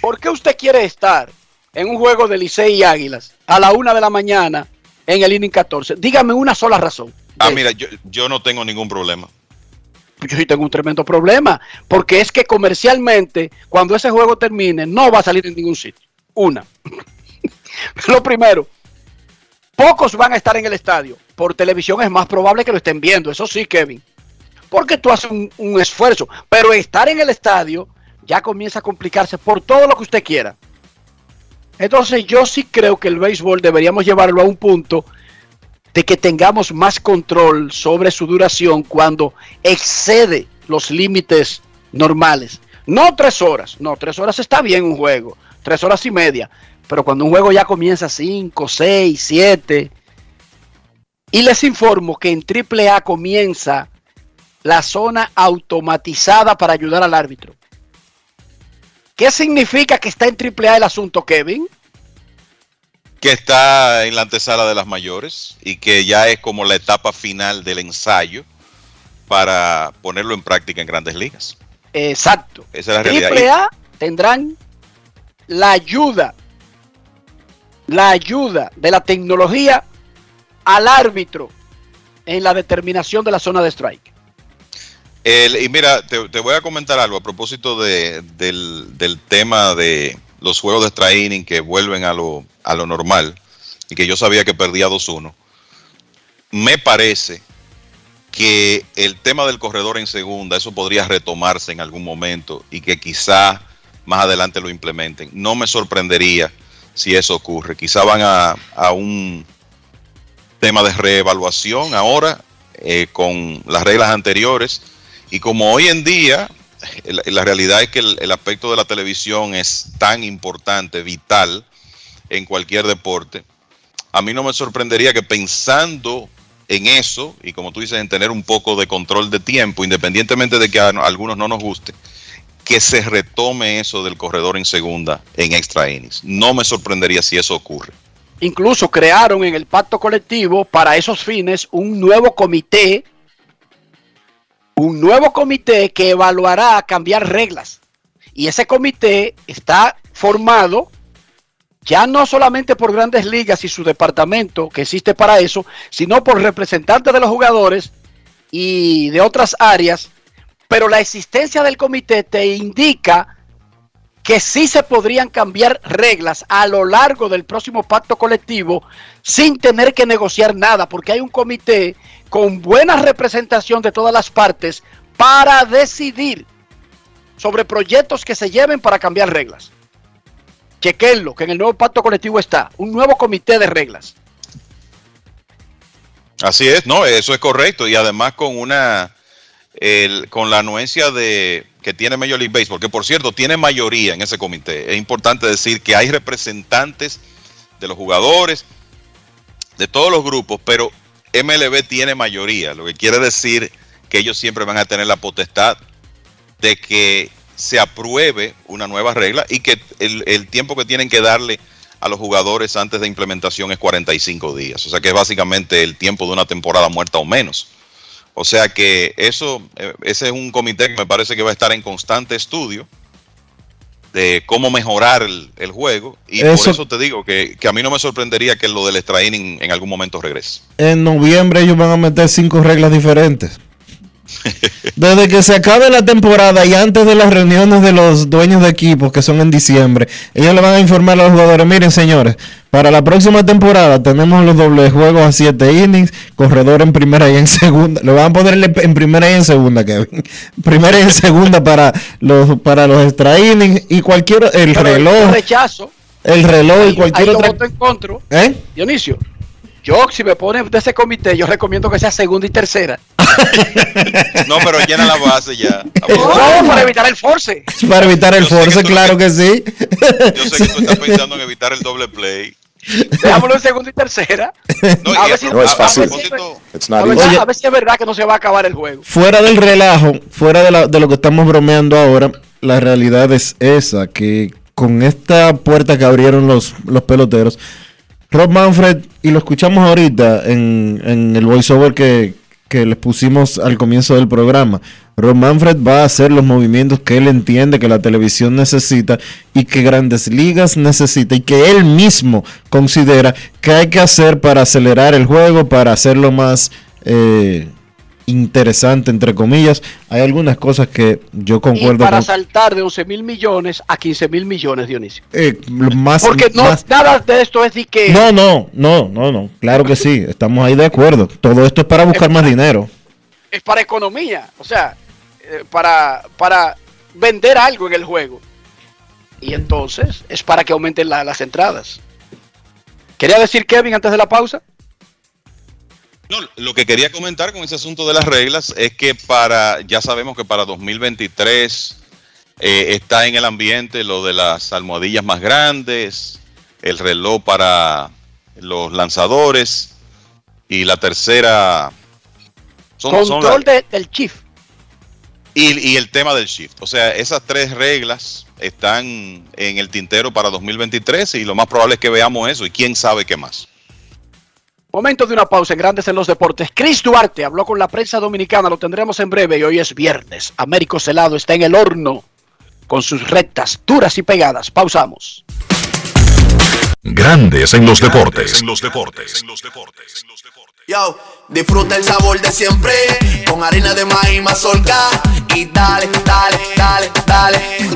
¿Por qué usted quiere estar en un juego de Licey y Águilas a la una de la mañana en el inning 14? Dígame una sola razón. Ah, mira, yo, yo no tengo ningún problema. Yo sí tengo un tremendo problema, porque es que comercialmente, cuando ese juego termine, no va a salir en ningún sitio. Una. Lo primero, pocos van a estar en el estadio. Por televisión es más probable que lo estén viendo, eso sí, Kevin. Porque tú haces un, esfuerzo, pero estar en el estadio ya comienza a complicarse por todo lo que usted quiera. Entonces yo sí creo que el béisbol deberíamos llevarlo a un punto de que tengamos más control sobre su duración cuando excede los límites normales. No tres horas, no, tres horas está bien un juego, tres horas y media, pero cuando un juego ya comienza cinco, seis, siete, y les informo que en AAA comienza la zona automatizada para ayudar al árbitro. ¿Qué significa que está en AAA el asunto, Kevin? Que está en la antesala de las mayores y que ya es como la etapa final del ensayo para ponerlo en práctica en grandes ligas. Exacto. Esa es la realidad. Triple A tendrán la ayuda, la ayuda de la tecnología al árbitro en la determinación de la zona de strike. Y mira, te, voy a comentar algo a propósito de- del, del tema de los juegos de extra inning que vuelven a lo, a lo normal y que yo sabía que perdía 2-1. Me parece que el tema del corredor en segunda, eso podría retomarse en algún momento y que quizá más adelante lo implementen. No me sorprendería si eso ocurre. Quizá van a, a un tema de reevaluación ahora eh, con las reglas anteriores. Y como hoy en día, la, realidad es que el, el aspecto de la televisión es tan importante, vital en cualquier deporte, a mí no me sorprendería que pensando en eso, y como tú dices, en tener un poco de control de tiempo, independientemente de que a algunos no nos guste, que se retome eso del corredor en segunda en extra innings. No me sorprendería si eso ocurre. Incluso crearon en el pacto colectivo para esos fines un nuevo comité, un nuevo comité que evaluará cambiar reglas. Y ese comité está formado ya no solamente por grandes ligas y su departamento que existe para eso, sino por representantes de los jugadores y de otras áreas, pero la existencia del comité te indica que sí se podrían cambiar reglas a lo largo del próximo pacto colectivo sin tener que negociar nada, porque hay un comité con buena representación de todas las partes para decidir sobre proyectos que se lleven para cambiar reglas. Chequenlo, que en el nuevo pacto colectivo está un nuevo comité de reglas. Así es, no, eso es correcto y además con una el- con la anuencia de que tiene Major League Baseball, que por cierto tiene mayoría en ese comité. Es importante decir que hay representantes de los jugadores de todos los grupos, pero MLB tiene mayoría, lo que quiere decir que ellos siempre van a tener la potestad de que se apruebe una nueva regla y que el, el tiempo que tienen que darle a los jugadores antes de implementación es 45 días. O sea que es básicamente el tiempo de una temporada muerta o menos. O sea que eso, eh, ese es un comité que me parece que va a estar en constante estudio de cómo mejorar el, el juego. Y por Eso- te digo que, que a mí no me sorprendería que lo del extra inning en algún momento regrese. En noviembre ellos van a meter cinco reglas diferentes. Desde que se acabe la temporada y antes de las reuniones de los dueños de equipos, que son en diciembre, ellos le van a informar a los jugadores, miren señores, para la próxima temporada tenemos los dobles juegos a siete innings, corredor en primera y en segunda. Le van a ponerle en primera y en segunda, Kevin. Primera y en segunda para los para los extra innings y cualquier el Pero reloj, yo rechazo. el reloj y cualquier ahí lo otra voto en contra. ¿Eh? Dionisio, yo si me ponen de ese comité, yo recomiendo que sea segunda y tercera. No, pero llena la base ya. No, para evitar el force. para evitar el force, claro que sí. Yo sé que tú estás pensando en evitar el doble play. Dejámoslo en segunda y tercera. a ver si, No es a- fácil. A ver, si, It's a not ver- easy. a ver si es verdad que no se va a acabar el juego. fuera del relajo, fuera de, la- de lo que estamos bromeando ahora, la realidad es esa, que con esta puerta que abrieron los, los peloteros, Rob Manfred, y lo escuchamos ahorita en, en el voiceover que, que les pusimos al comienzo del programa, Rob Manfred va a hacer los movimientos que él entiende que la televisión necesita y que Grandes Ligas necesita y que él mismo considera que hay que hacer para acelerar el juego, para hacerlo más eh, interesante, entre comillas. Hay algunas cosas que yo Y concuerdo para con... saltar de 11 mil millones a 15 mil millones, Dionisio. eh, más, Porque no, más- nada de esto es de que No, no, no, no, no. Claro que sí. Estamos ahí de acuerdo. Todo esto es para buscar más dinero. es para economía, o sea, eh, para, para vender algo en el juego. Y entonces es para que aumenten la- las entradas. ¿Quería decir Kevin antes de la pausa? No, lo que quería comentar con ese asunto de las reglas es que para, ya sabemos que para 2023 eh, está en el ambiente lo de las almohadillas más grandes, el reloj para los lanzadores y la tercera son- son Control la- de- del chief. y, y el tema del shift. O sea, esas tres reglas están en el tintero para 2023 y lo más probable es que veamos eso y quién sabe qué más. Momento de una pausa en Grandes en los Deportes. Chris Duarte habló con la prensa dominicana, lo tendremos en breve y hoy es viernes. Américo Celado está en el horno con sus rectas duras y pegadas. Pausamos. Grandes en los deportes. En los deportes. Yo, disfruta el sabor de siempre con harina de maíz mazorca y dale, dale, dale, dale.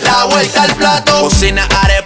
La vuelta al plato, cocina arepa,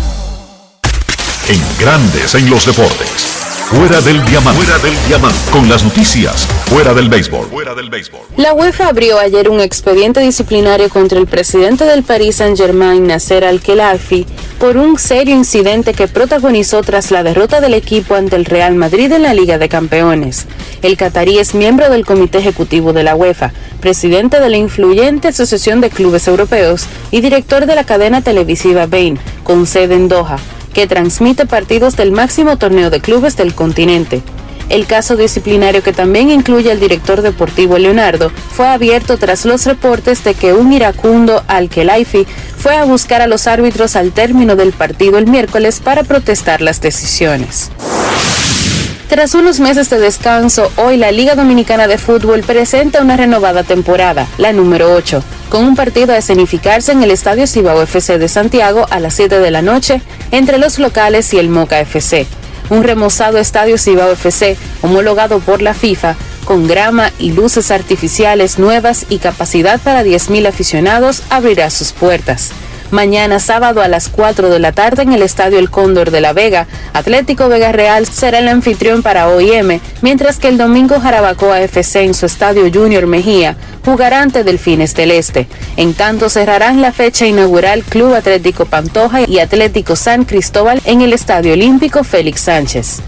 En Grandes en los deportes. Fuera del diamante. Fuera del diamante. Con las noticias. Fuera del béisbol. Fuera del béisbol. La UEFA abrió ayer un expediente disciplinario contra el presidente del Paris Saint-Germain, Nasser Al-Khelaifi, por un serio incidente que protagonizó tras la derrota del equipo ante el Real Madrid en la Liga de Campeones. El catarí es miembro del Comité Ejecutivo de la UEFA, presidente de la influyente Asociación de Clubes Europeos y director de la cadena televisiva Bain, con sede en Doha, que transmite partidos del máximo torneo de clubes del continente. El caso disciplinario que también incluye al director deportivo Leonardo fue abierto tras los reportes de que un iracundo Al-Khelaifi fue a buscar a los árbitros al término del partido el miércoles para protestar las decisiones. Tras unos meses de descanso, hoy la Liga Dominicana de Fútbol presenta una renovada temporada, la número 8, con un partido a escenificarse en el Estadio Cibao FC de Santiago a las 7 de la noche entre los locales y el Moca FC. Un remozado Estadio Cibao FC, homologado por la FIFA, con grama y luces artificiales nuevas y capacidad para 10.000 aficionados, abrirá sus puertas. Mañana sábado a las 4 de la tarde en el Estadio El Cóndor de la Vega, Atlético Vega Real será el anfitrión para OIM, mientras que el domingo Jarabacoa FC en su Estadio Junior Mejía jugará ante Delfines del Este. En tanto cerrarán la fecha inaugural Club Atlético Pantoja y Atlético San Cristóbal en el Estadio Olímpico Félix Sánchez.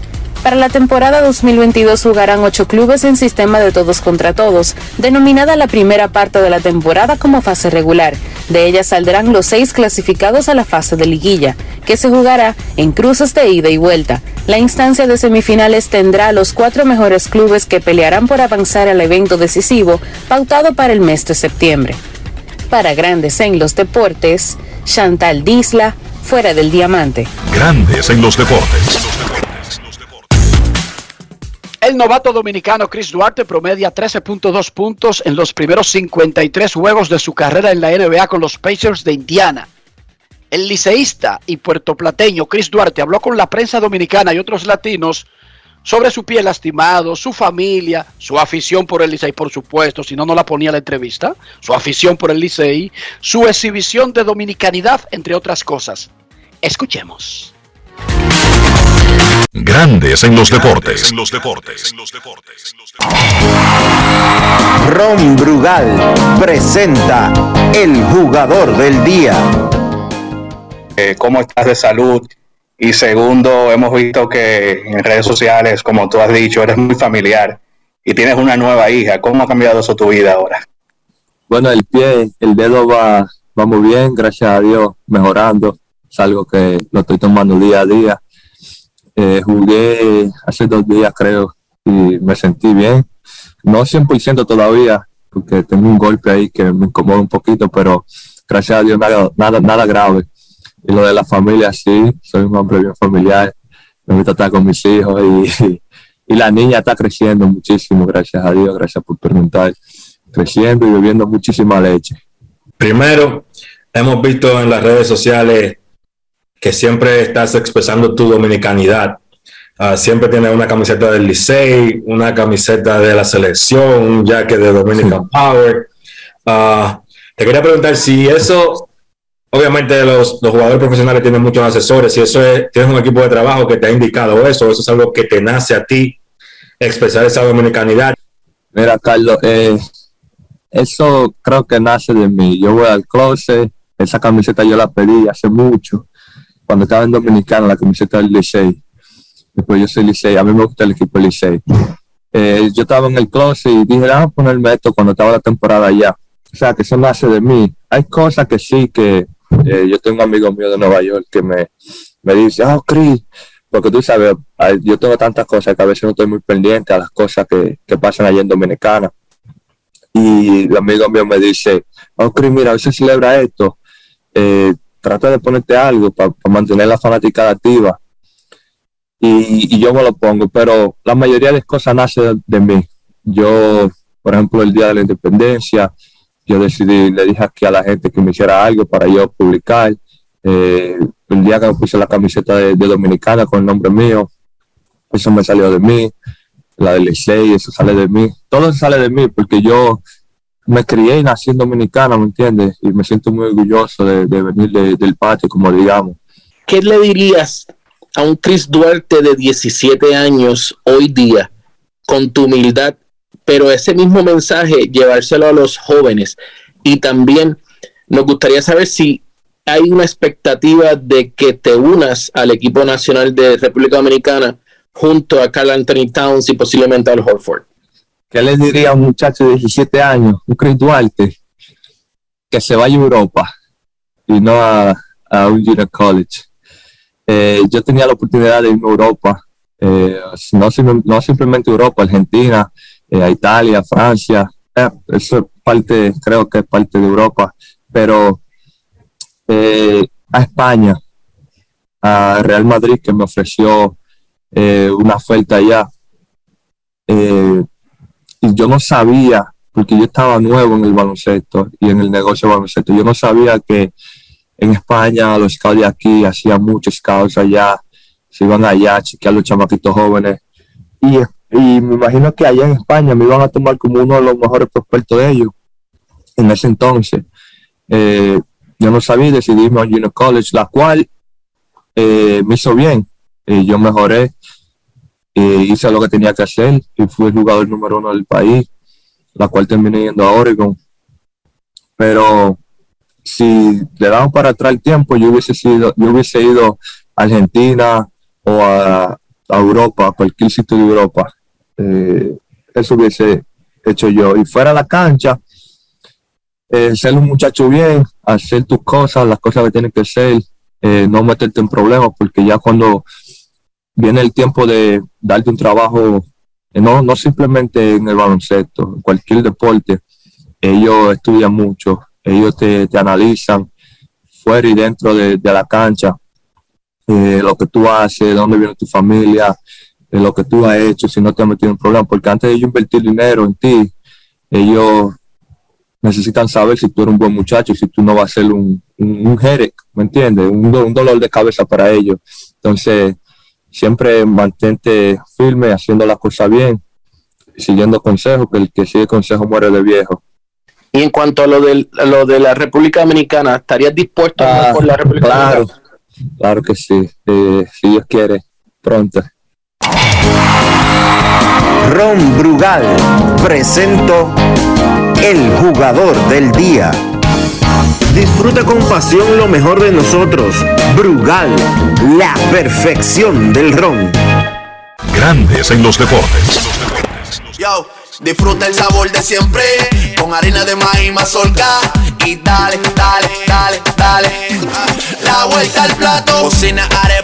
Para la temporada 2022 jugarán ocho clubes en sistema de todos contra todos, denominada la primera parte de la temporada como fase regular. De ella saldrán los seis clasificados a la fase de liguilla, que se jugará en cruces de ida y vuelta. La instancia de semifinales tendrá a los cuatro mejores clubes que pelearán por avanzar al evento decisivo, pautado para el mes de septiembre. Para Grandes en los Deportes, Chantal Disla, fuera del diamante. Grandes en los deportes. El novato dominicano Chris Duarte promedia 13.2 puntos en los primeros 53 juegos de su carrera en la NBA con los Pacers de Indiana. El liceísta y puertoplateño Chris Duarte habló con la prensa dominicana y otros latinos sobre su pie lastimado, su familia, su afición por el Licey, por supuesto, si no, no la ponía la entrevista, su afición por el Licey, su exhibición de dominicanidad, entre otras cosas. Escuchemos. Grandes en los deportes. En los deportes. Ron Brugal presenta el jugador del día. Eh, ¿Cómo estás de salud? Y segundo, hemos visto que en redes sociales, como tú has dicho, eres muy familiar y tienes una nueva hija. ¿Cómo ha cambiado eso tu vida ahora? Bueno, el pie, el dedo va, va muy bien, gracias a Dios, mejorando. Algo que lo estoy tomando día a día. Eh, jugué hace dos días, creo, y me sentí bien. No 100% todavía, porque tengo un golpe ahí que me incomoda un poquito, pero gracias a Dios nada, nada, nada grave. Y lo de la familia, sí, soy un hombre bien familiar. Me gusta estar con mis hijos y, y la niña está creciendo muchísimo, gracias a Dios, gracias por preguntar. Creciendo y bebiendo muchísima leche. Primero, hemos visto en las redes sociales que siempre estás expresando tu dominicanidad. Uh, siempre tienes una camiseta del Licey, una camiseta de la selección, un jacket de Dominican sí. Power. Uh, te quería preguntar si eso, obviamente los, los, jugadores profesionales tienen muchos asesores, si eso es, tienes un equipo de trabajo que te ha indicado eso, eso es algo que te nace a ti, expresar esa dominicanidad. Mira, Carlos, eh, eso creo que nace de mí. Yo voy al closet, esa camiseta yo la pedí hace mucho cuando estaba en Dominicana, la camiseta del Licey. Después yo soy Licey, a mí me gusta el equipo Licey. Eh, yo estaba en el closet y dije, vamos a ponerme esto cuando estaba la temporada allá. O sea, que eso nace de mí. Hay cosas que sí, que eh, yo tengo un amigo mío de Nueva York que me, me dice, oh, Chris, porque tú sabes, yo tengo tantas cosas que a veces no estoy muy pendiente a las cosas que, que pasan allá en Dominicana. Y el amigo mío me dice, oh, Chris, mira, hoy se celebra esto. Eh, trata de ponerte algo para pa mantener la fanática activa. Y, yo me lo pongo, pero la mayoría de las cosas nace de, de, mí. Yo, por ejemplo, el día de la independencia, yo decidí, le dije aquí a la gente que me hiciera algo para yo publicar. Eh, el día que me puse la camiseta de, de, Dominicana con el nombre mío, eso me salió de mí. La del Licey, eso sale de mí. Todo sale de mí porque yo me crié y nací en Dominicana, ¿me entiendes? Y me siento muy orgulloso de, venir de, del patio, como digamos. ¿Qué le dirías a un Chris Duarte de 17 años hoy día, con tu humildad, pero ese mismo mensaje llevárselo a los jóvenes? Y también nos gustaría saber si hay una expectativa de que te unas al equipo nacional de República Dominicana junto a Carl Anthony Towns y posiblemente al Horford. ¿Qué le diría a un muchacho de 17 años, un Chris Duarte, que se vaya a Europa y no a, un junior college? Eh, yo tenía la oportunidad de irme a Europa Eh, no, sim- no simplemente Europa, Argentina, eh, Italia, Francia, eh, eso es parte, creo que es parte de Europa, pero a España, a Real Madrid que me ofreció una oferta allá. Y yo no sabía, porque yo estaba nuevo en el baloncesto y en el negocio de baloncesto, yo no sabía que en España los scouts de aquí hacían muchos scouts allá, se iban allá a chequear los chamaquitos jóvenes. Y, y me imagino que allá en España me iban a tomar como uno de los mejores prospectos de ellos en ese entonces. Eh, yo no sabía, decidí irme a Junior College, la cual eh, me hizo bien. Eh, yo mejoré, hice lo que tenía que hacer y fui el jugador número uno del país, la cual terminé yendo a Oregon. Pero si le damos para atrás el tiempo, yo hubiese, sido, yo hubiese ido a Argentina o a, Europa, a cualquier sitio de Europa. Eh, eso hubiese hecho yo. Y fuera a la cancha, eh, ser un muchacho bien, hacer tus cosas, las cosas que tienes que hacer, eh, no meterte en problemas, porque ya cuando viene el tiempo de darte un trabajo, eh, no, no simplemente en el baloncesto, en cualquier deporte, ellos estudian mucho, ellos te, te analizan fuera y dentro de, de la cancha, eh, lo que tú haces, de dónde viene tu familia, de lo que tú has hecho, si no te has metido en problemas, porque antes de ellos invertir dinero en ti, ellos necesitan saber si tú eres un buen muchacho, si tú no vas a ser un, un, un headache, ¿me entiendes? Un, un dolor de cabeza para ellos. Entonces, siempre mantente firme, haciendo las cosas bien, siguiendo consejos, que el que sigue consejos muere de viejo. Y en cuanto a lo, del, a lo de la República Dominicana, ¿estarías dispuesto a jugar por la República Claro, Dominicana? claro que sí, eh, si Dios quiere, pronto. Ron Brugal presento el jugador del día. Disfruta con pasión lo mejor de nosotros. Brugal, la perfección del ron. Grandes en los deportes. Yo, disfruta el sabor de siempre con harina de maíz mazorca y dale, dale, dale, dale. Ah, La vuelta al plato, cocina arepa,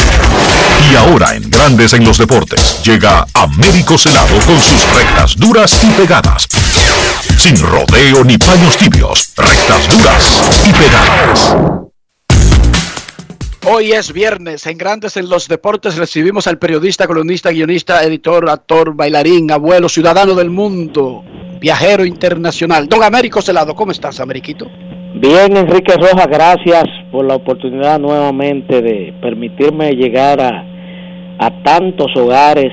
Y ahora en Grandes en los deportes llega Américo Celado con sus rectas duras y pegadas. Sin rodeo ni paños tibios, rectas duras y pegadas. Hoy es viernes, en Grandes en los Deportes recibimos al periodista, columnista, guionista, editor, actor, bailarín, abuelo, ciudadano del mundo, viajero internacional. Don Américo Celado, ¿cómo estás, Ameriquito? Bien, Enrique Rojas, gracias por la oportunidad nuevamente de permitirme llegar a, a tantos hogares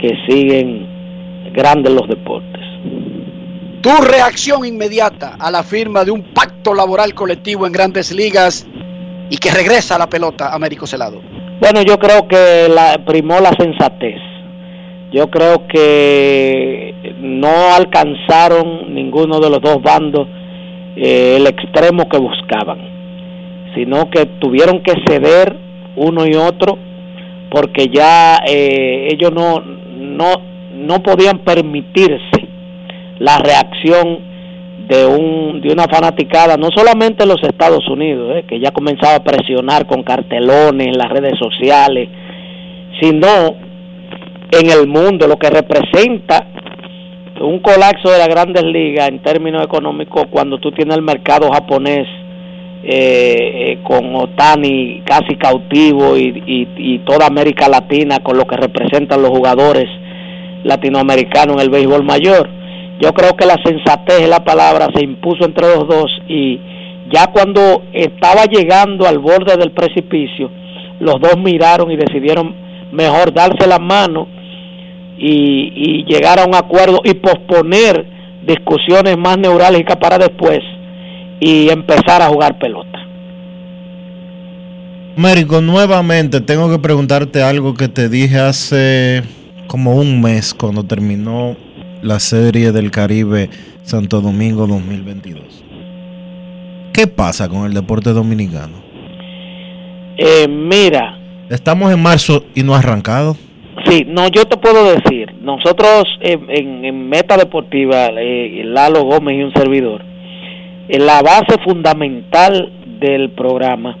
que siguen grandes los deportes. Tu reacción inmediata a la firma de un pacto laboral colectivo en grandes ligas y que regresa a la pelota, Américo Celado. Bueno, yo creo que la, primó la sensatez. Yo creo que no alcanzaron ninguno de los dos bandos eh, el extremo que buscaban, sino que tuvieron que ceder uno y otro porque ya eh, ellos no, no, no podían permitirse la reacción de, un, de una fanaticada, no solamente en los Estados Unidos, eh, que ya comenzaba a presionar con cartelones en las redes sociales, sino en el mundo, lo que representa un colapso de las grandes ligas en términos económicos cuando tú tienes el mercado japonés eh, eh, con Otani casi cautivo y, y, toda América Latina con lo que representan los jugadores latinoamericanos en el béisbol mayor. Yo creo que la sensatez es la palabra, se impuso entre los dos y ya cuando estaba llegando al borde del precipicio, los dos miraron y decidieron mejor darse la mano y, y llegar a un acuerdo y posponer discusiones más neurálgicas para después y empezar a jugar pelota. Mérico, nuevamente tengo que preguntarte algo que te dije hace como un mes cuando terminó la serie del Caribe Santo Domingo 2022. ¿Qué pasa con el deporte dominicano? Eh, mira, Estamos en marzo y no ha arrancado. Sí, no, yo te puedo decir, nosotros en, en Meta Deportiva, eh, Lalo Gómez y un servidor, eh, la base fundamental del programa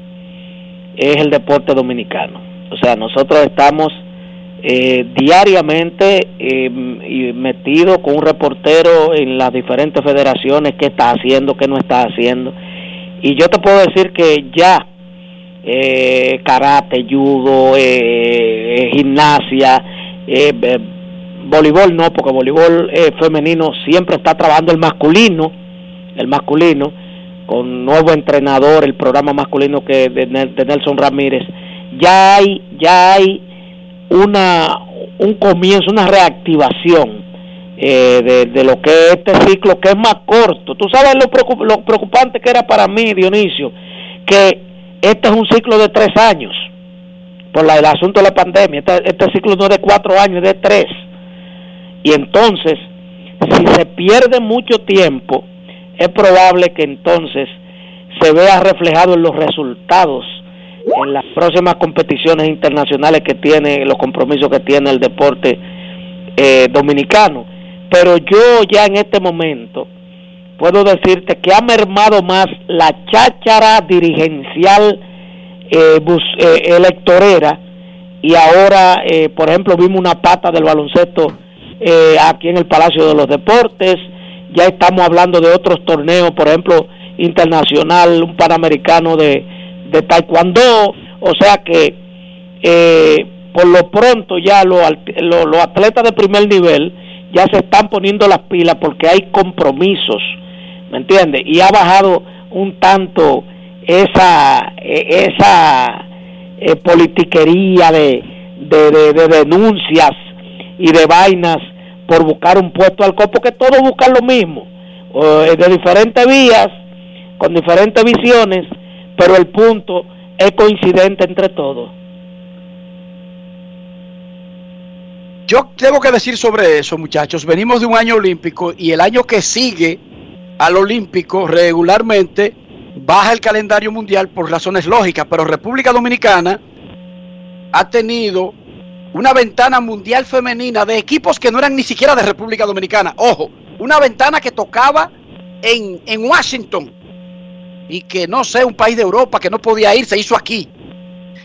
es el deporte dominicano. O sea, nosotros estamos eh, diariamente y metidos con un reportero en las diferentes federaciones, qué está haciendo, qué no está haciendo. Y yo te puedo decir que ya eh, karate, judo, eh, eh, gimnasia, eh, voleibol no, porque voleibol femenino siempre está trabajando el masculino, el masculino, con nuevo entrenador, el programa masculino que de, Nel- de Nelson Ramírez. Ya hay, ya hay una un comienzo, una reactivación eh, de, lo que es este ciclo que es más corto. Tú sabes lo, lo preocupante que era para mí, Dionisio, que este es un ciclo de tres años por la- el asunto de la pandemia. Este, este ciclo no es de cuatro años, es de tres. Y entonces, si se pierde mucho tiempo, es probable que entonces se vea reflejado en los resultados en las próximas competiciones internacionales que tiene, los compromisos que tiene el deporte eh, dominicano. Pero yo ya en este momento puedo decirte que ha mermado más la cháchara dirigencial eh, eh, electorera y ahora, eh, por ejemplo, vimos una pata del baloncesto eh, aquí en el Palacio de los Deportes, ya estamos hablando de otros torneos, por ejemplo, internacional, un panamericano de, de taekwondo, o sea que eh, por lo pronto ya los alt- lo- los atletas de primer nivel ya se están poniendo las pilas porque hay compromisos, ¿me entiendes? Y ha bajado un tanto esa eh, esa eh, politiquería de, de, de- de denuncias y de vainas por buscar un puesto al copo, que todos buscan lo mismo, eh, de diferentes vías, con diferentes visiones, pero el punto es coincidente entre todos. Yo tengo que decir sobre eso, muchachos. Venimos de un año olímpico y el año que sigue al olímpico regularmente baja el calendario mundial por razones lógicas, pero República Dominicana ha tenido una ventana mundial femenina de equipos que no eran ni siquiera de República Dominicana. Ojo, una ventana que tocaba en, en Washington y que no sé, un país de Europa que no podía ir, se hizo aquí.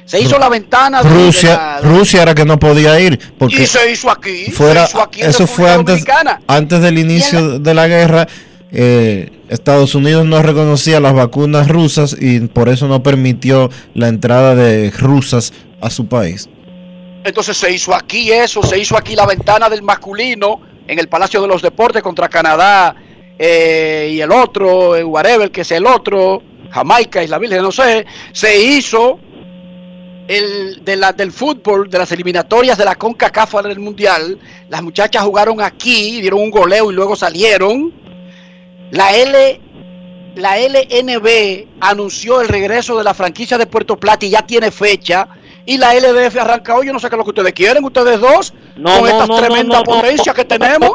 Se hizo la ventana de- de Rusia, la- Rusia era que no podía ir porque y se hizo aquí. fuera, se hizo aquí en eso fue República antes, Dominicana. antes del inicio de la guerra. Eh, Estados Unidos no reconocía las vacunas rusas y por eso no permitió la entrada de rusas a su país. Entonces se hizo aquí eso, se hizo aquí la ventana del masculino en el Palacio de los Deportes contra Canadá eh, y el otro, eh, whatever, que es el otro, Jamaica, Isla Virgen, no sé. Se hizo el de la, del fútbol, de las eliminatorias de la CONCACAF del Mundial. Las muchachas jugaron aquí, dieron un goleo y luego salieron. La L la LNB anunció el regreso de la franquicia de Puerto Plata y ya tiene fecha. Y la LDF arranca hoy. Yo no sé qué es lo que ustedes quieren, ustedes dos, No, con no, estas no, tremendas potencias que tenemos.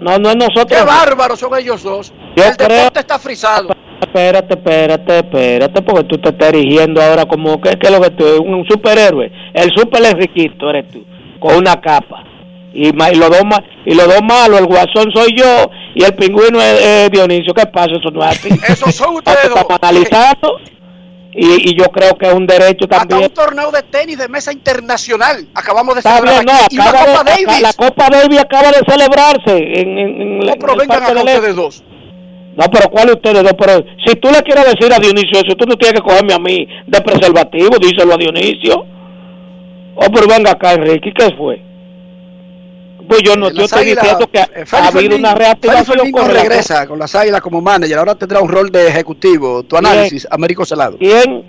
No, no es nosotros. Qué bárbaros son ellos dos. Yo el creo- deporte está frisado. Espérate, espérate, espérate, porque tú te estás erigiendo ahora como que, que lo que tú, un superhéroe. El super Enriquito eres tú, con una capa. Y, y los dos y los dos malos, el guasón soy yo y el pingüino es, es Dionisio. ¿Qué pasa? Eso no es así. Esos son ustedes Estamos dos. analizando y, y yo creo que es un derecho Hasta también. un torneo de tenis de mesa internacional. Acabamos de celebrar no. Y de- Copa acá- Davis. la Copa Davis acaba de celebrarse en, en, en la- No, pero vengan acá Este. ustedes dos. No, pero ¿cuál de ustedes dos? Pero si tú le quieres decir a Dionisio eso, tú no tienes que cogerme a mí de preservativo, díselo a Dionisio. Oh, pero venga acá, Enrique, ¿qué fue? Pues yo no, En yo estoy diciendo que ha, eh, habido una reactivación regresa con las águilas como manager, ahora tendrá un rol de ejecutivo. Tu análisis, Américo Celado. ¿Quién?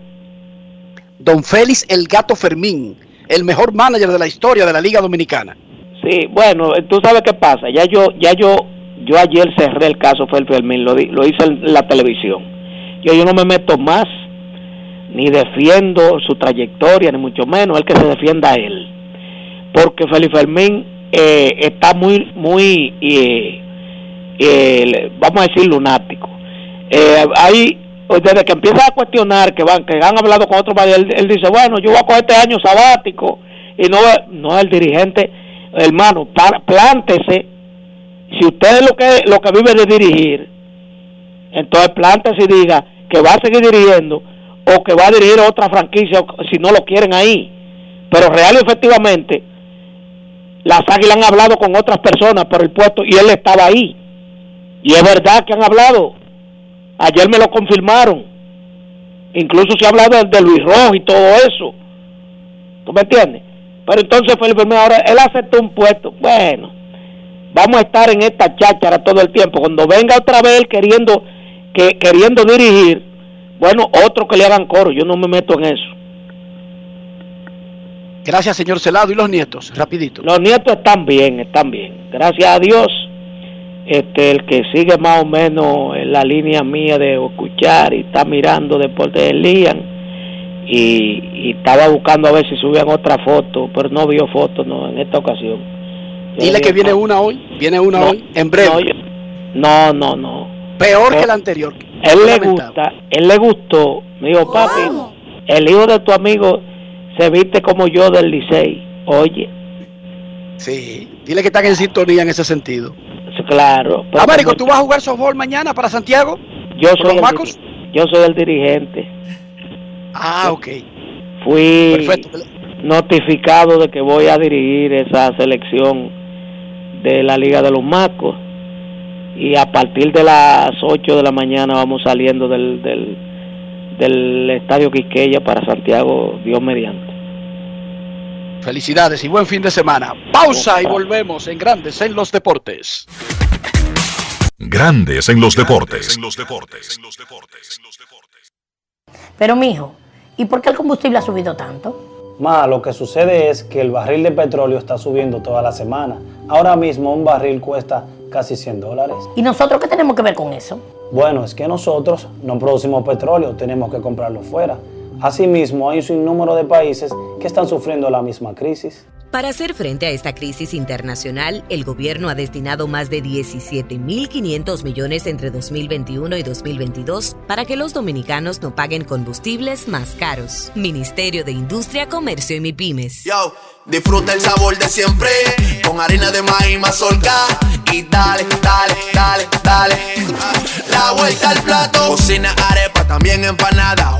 Don Félix El Gato Fermín, el mejor manager de la historia de la Liga Dominicana. Sí, bueno, tú sabes qué pasa. Ya yo, ya yo, yo ayer cerré el caso Fel Fermín, lo, di- lo hice en la televisión. Yo, yo no me meto más, ni defiendo su trayectoria, ni mucho menos el que se defienda a él. Porque Félix Fermín eh, está muy, muy, eh, eh, vamos a decir, lunático. Eh, ahí, desde que empieza a cuestionar que van, que han hablado con otros, él, él dice, bueno, yo voy a coger este año sabático y no, no el dirigente, hermano, pa- plántese. Si usted es lo que, lo que vive de dirigir, entonces plántese y diga que va a seguir dirigiendo o que va a dirigir otra franquicia si no lo quieren ahí. Pero real y efectivamente, las águilas han hablado con otras personas por el puesto y él estaba ahí. Y es verdad que han hablado. Ayer me lo confirmaron. Incluso se ha hablado de, Luis Rojo y todo eso. ¿Tú me entiendes? Pero entonces Felipe Fermín ahora él aceptó un puesto. Bueno, vamos a estar en esta cháchara todo el tiempo. Cuando venga otra vez él queriendo que queriendo dirigir, bueno, otro que le hagan coro. Yo no me meto en eso. Gracias, señor Celado. ¿Y los nietos? Rapidito. Los nietos están bien, están bien. Gracias a Dios. Este, el que sigue más o menos en la línea mía de escuchar y está mirando Deportes de Lian y, y estaba buscando a ver si subían otra foto, pero no vio foto no, en esta ocasión. Yo Dile le que viene una hoy. Viene una No, hoy. En breve. no, yo- No, no, no. Peor que la anterior. Él le gusta, él le gustó. Me dijo, papi, el hijo de tu amigo se viste como yo del Licey. Oye, Sí. Dile que están en sintonía en ese sentido. claro. Américo, como ¿tú vas a jugar softball mañana para Santiago? yo ¿Con soy, los el yo soy el dirigente. Ah, ok. Fui Perfecto. notificado de que voy a dirigir esa selección de la Liga de los Macos y a partir de las 8 de la mañana vamos saliendo del, del, del Estadio Quisqueya para Santiago, Dios mediante. Felicidades y buen fin de semana. Pausa y volvemos en Grandes en los Deportes. Grandes en los deportes. Pero mijo, ¿y por qué el combustible ha subido tanto? Ma, lo que sucede es que el barril de petróleo está subiendo toda la semana. Ahora mismo un barril cuesta casi 100 dólares. ¿Y nosotros qué tenemos que ver con eso? Bueno, es que nosotros no producimos petróleo, tenemos que comprarlo fuera. Asimismo, hay un sinnúmero de países que están sufriendo la misma crisis. Para hacer frente a esta crisis internacional, el gobierno ha destinado más de 17.500 millones entre 2021 y 2022 para que los dominicanos no paguen combustibles más caros. Ministerio de Industria, Comercio y MIPIMES. Yo, disfruta el sabor de siempre con harina de maíz mazorca y dale, dale, dale, dale. La vuelta al plato, cocina arepa, también empanada.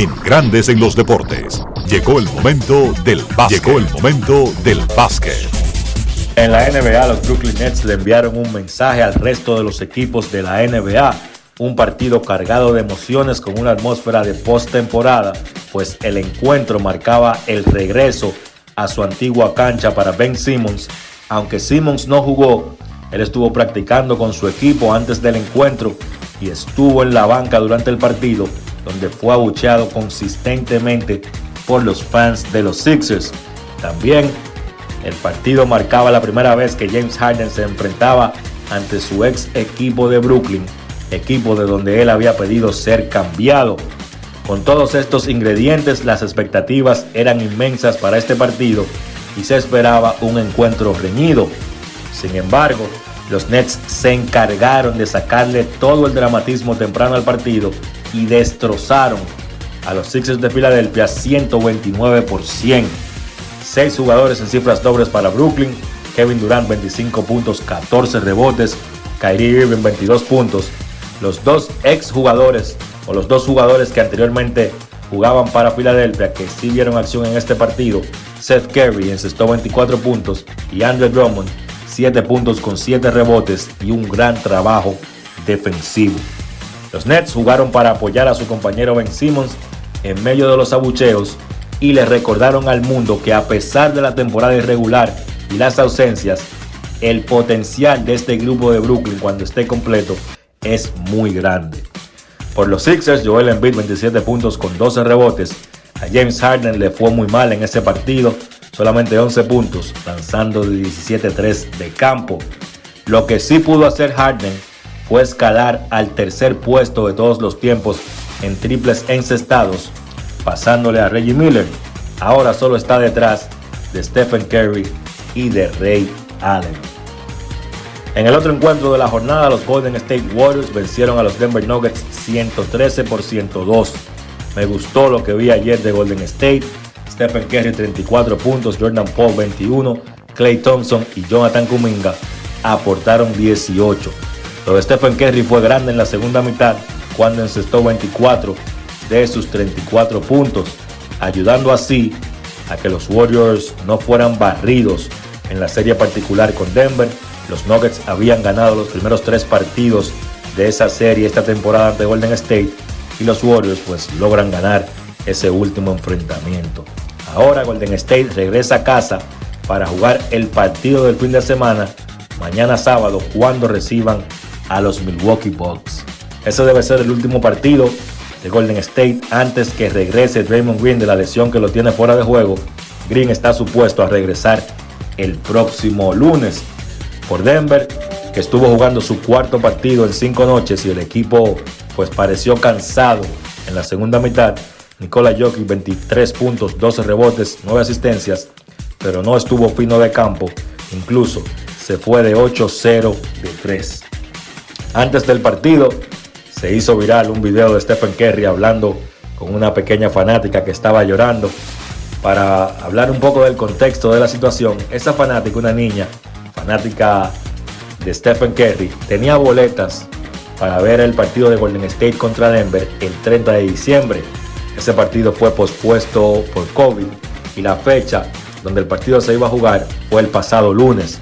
En Grandes en los deportes. Llegó el momento del básquet. Llegó el momento del básquet. En la NBA, los Brooklyn Nets le enviaron un mensaje al resto de los equipos de la NBA. Un partido cargado de emociones con una atmósfera de postemporada, pues el encuentro marcaba el regreso a su antigua cancha para Ben Simmons. Aunque Simmons no jugó, él estuvo practicando con su equipo antes del encuentro y estuvo en la banca durante el partido, donde fue abucheado consistentemente por los fans de los Sixers. También el partido marcaba la primera vez que James Harden se enfrentaba ante su ex equipo de Brooklyn, equipo de donde él había pedido ser cambiado. Con todos estos ingredientes, las expectativas eran inmensas para este partido y se esperaba un encuentro reñido. Sin embargo, los Nets se encargaron de sacarle todo el dramatismo temprano al partido y destrozaron a los Sixers de Filadelfia 129 por 100. Seis jugadores en cifras dobles para Brooklyn. Kevin Durant 25 puntos, 14 rebotes. Kyrie Irving 22 puntos. Los dos ex jugadores o los dos jugadores que anteriormente jugaban para Filadelfia que sí vieron acción en este partido. Seth Curry encestó 24 puntos y Andre Drummond 7 puntos con 7 rebotes y un gran trabajo defensivo. Los Nets jugaron para apoyar a su compañero Ben Simmons en medio de los abucheos y le recordaron al mundo que a pesar de la temporada irregular y las ausencias, el potencial de este grupo de Brooklyn cuando esté completo es muy grande. Por los Sixers, Joel Embiid 27 puntos con 12 rebotes. A James Harden le fue muy mal en ese partido, solamente 11 puntos, lanzando de 17-3 de campo. Lo que sí pudo hacer Harden fue escalar al tercer puesto de todos los tiempos en triples encestados, pasándole a Reggie Miller. Ahora solo está detrás de Stephen Curry y de Ray Allen. En el otro encuentro de la jornada, los Golden State Warriors vencieron a los Denver Nuggets 113 por 102. Me gustó lo que vi ayer de Golden State. Stephen Curry 34 puntos, Jordan Paul 21, Clay Thompson y Jonathan Kuminga aportaron 18. Lo de Stephen Curry fue grande en la segunda mitad cuando encestó 24 de sus 34 puntos, ayudando así a que los Warriors no fueran barridos en la serie particular con Denver. Los Nuggets habían ganado los primeros tres partidos de esa serie esta temporada ante Golden State y los Warriors pues logran ganar ese último enfrentamiento. Ahora Golden State regresa a casa para jugar el partido del fin de semana mañana sábado cuando reciban a los Milwaukee Bucks. Ese debe ser el último partido de Golden State antes que regrese Draymond Green de la lesión que lo tiene fuera de juego. Green está supuesto a regresar el próximo lunes por Denver, que estuvo jugando su cuarto partido en cinco noches y el equipo pues pareció cansado en la segunda mitad. Nikola Jokic 23 puntos, 12 rebotes, 9 asistencias, pero no estuvo fino de campo, incluso se fue de 8-0 de 3. Antes del partido se hizo viral un video de Stephen Curry hablando con una pequeña fanática que estaba llorando. Para hablar un poco del contexto de la situación, esa fanática, una niña fanática de Stephen Curry, tenía boletas para ver el partido de Golden State contra Denver el 30 de diciembre. Ese partido fue pospuesto por COVID y la fecha donde el partido se iba a jugar fue el pasado lunes.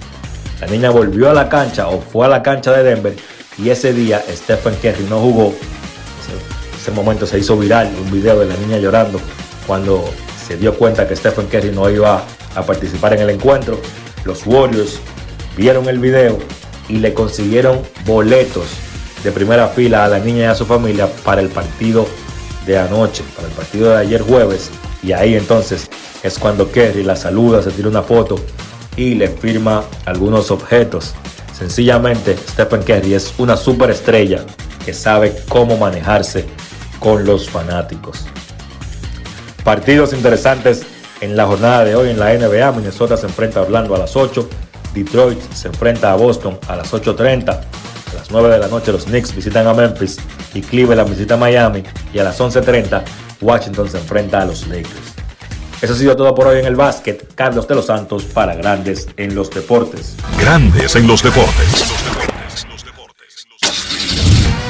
La niña volvió a la cancha o fue a la cancha de Denver y ese día Stephen Curry no jugó. Ese, ese momento se hizo viral un video de la niña llorando cuando se dio cuenta que Stephen Curry no iba a participar en el encuentro. Los Warriors vieron el video y le consiguieron boletos de primera fila a la niña y a su familia para el partido de anoche, para el partido de ayer jueves. Y ahí entonces es cuando Kerry la saluda, se tira una foto y le firma algunos objetos. Sencillamente, Stephen Curry es una superestrella que sabe cómo manejarse con los fanáticos. Partidos interesantes en la jornada de hoy en la NBA. Minnesota se enfrenta a Orlando a las 8. Detroit se enfrenta a Boston a las 8.30. A las 9 de la noche los Knicks visitan a Memphis y Cleveland visita a Miami. Y a las 11.30 Washington se enfrenta a los Lakers. Eso ha sido todo por hoy en el básquet. Carlos de los Santos para Grandes en los Deportes. Grandes en los deportes.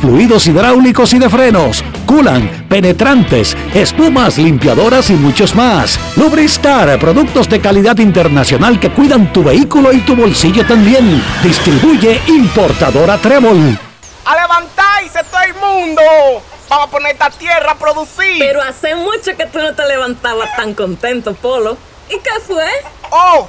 fluidos hidráulicos y de frenos, culan, penetrantes, espumas, limpiadoras y muchos más. Lubristar, productos de calidad internacional que cuidan tu vehículo y tu bolsillo también. Distribuye importadora Trébol. ¡A levantarse todo el mundo! Vamos a poner esta tierra a producir. Pero hace mucho que tú no te levantabas tan contento, Polo. ¿Y qué fue? ¡Oh!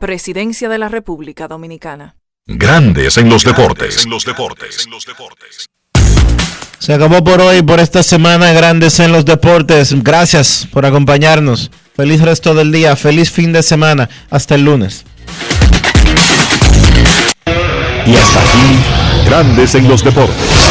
Presidencia de la República Dominicana. Grandes en los deportes. Se acabó por hoy, por esta semana Grandes en los Deportes. Gracias por acompañarnos. Feliz resto del día, feliz fin de semana. Hasta el lunes. Y hasta aquí, Grandes en los Deportes.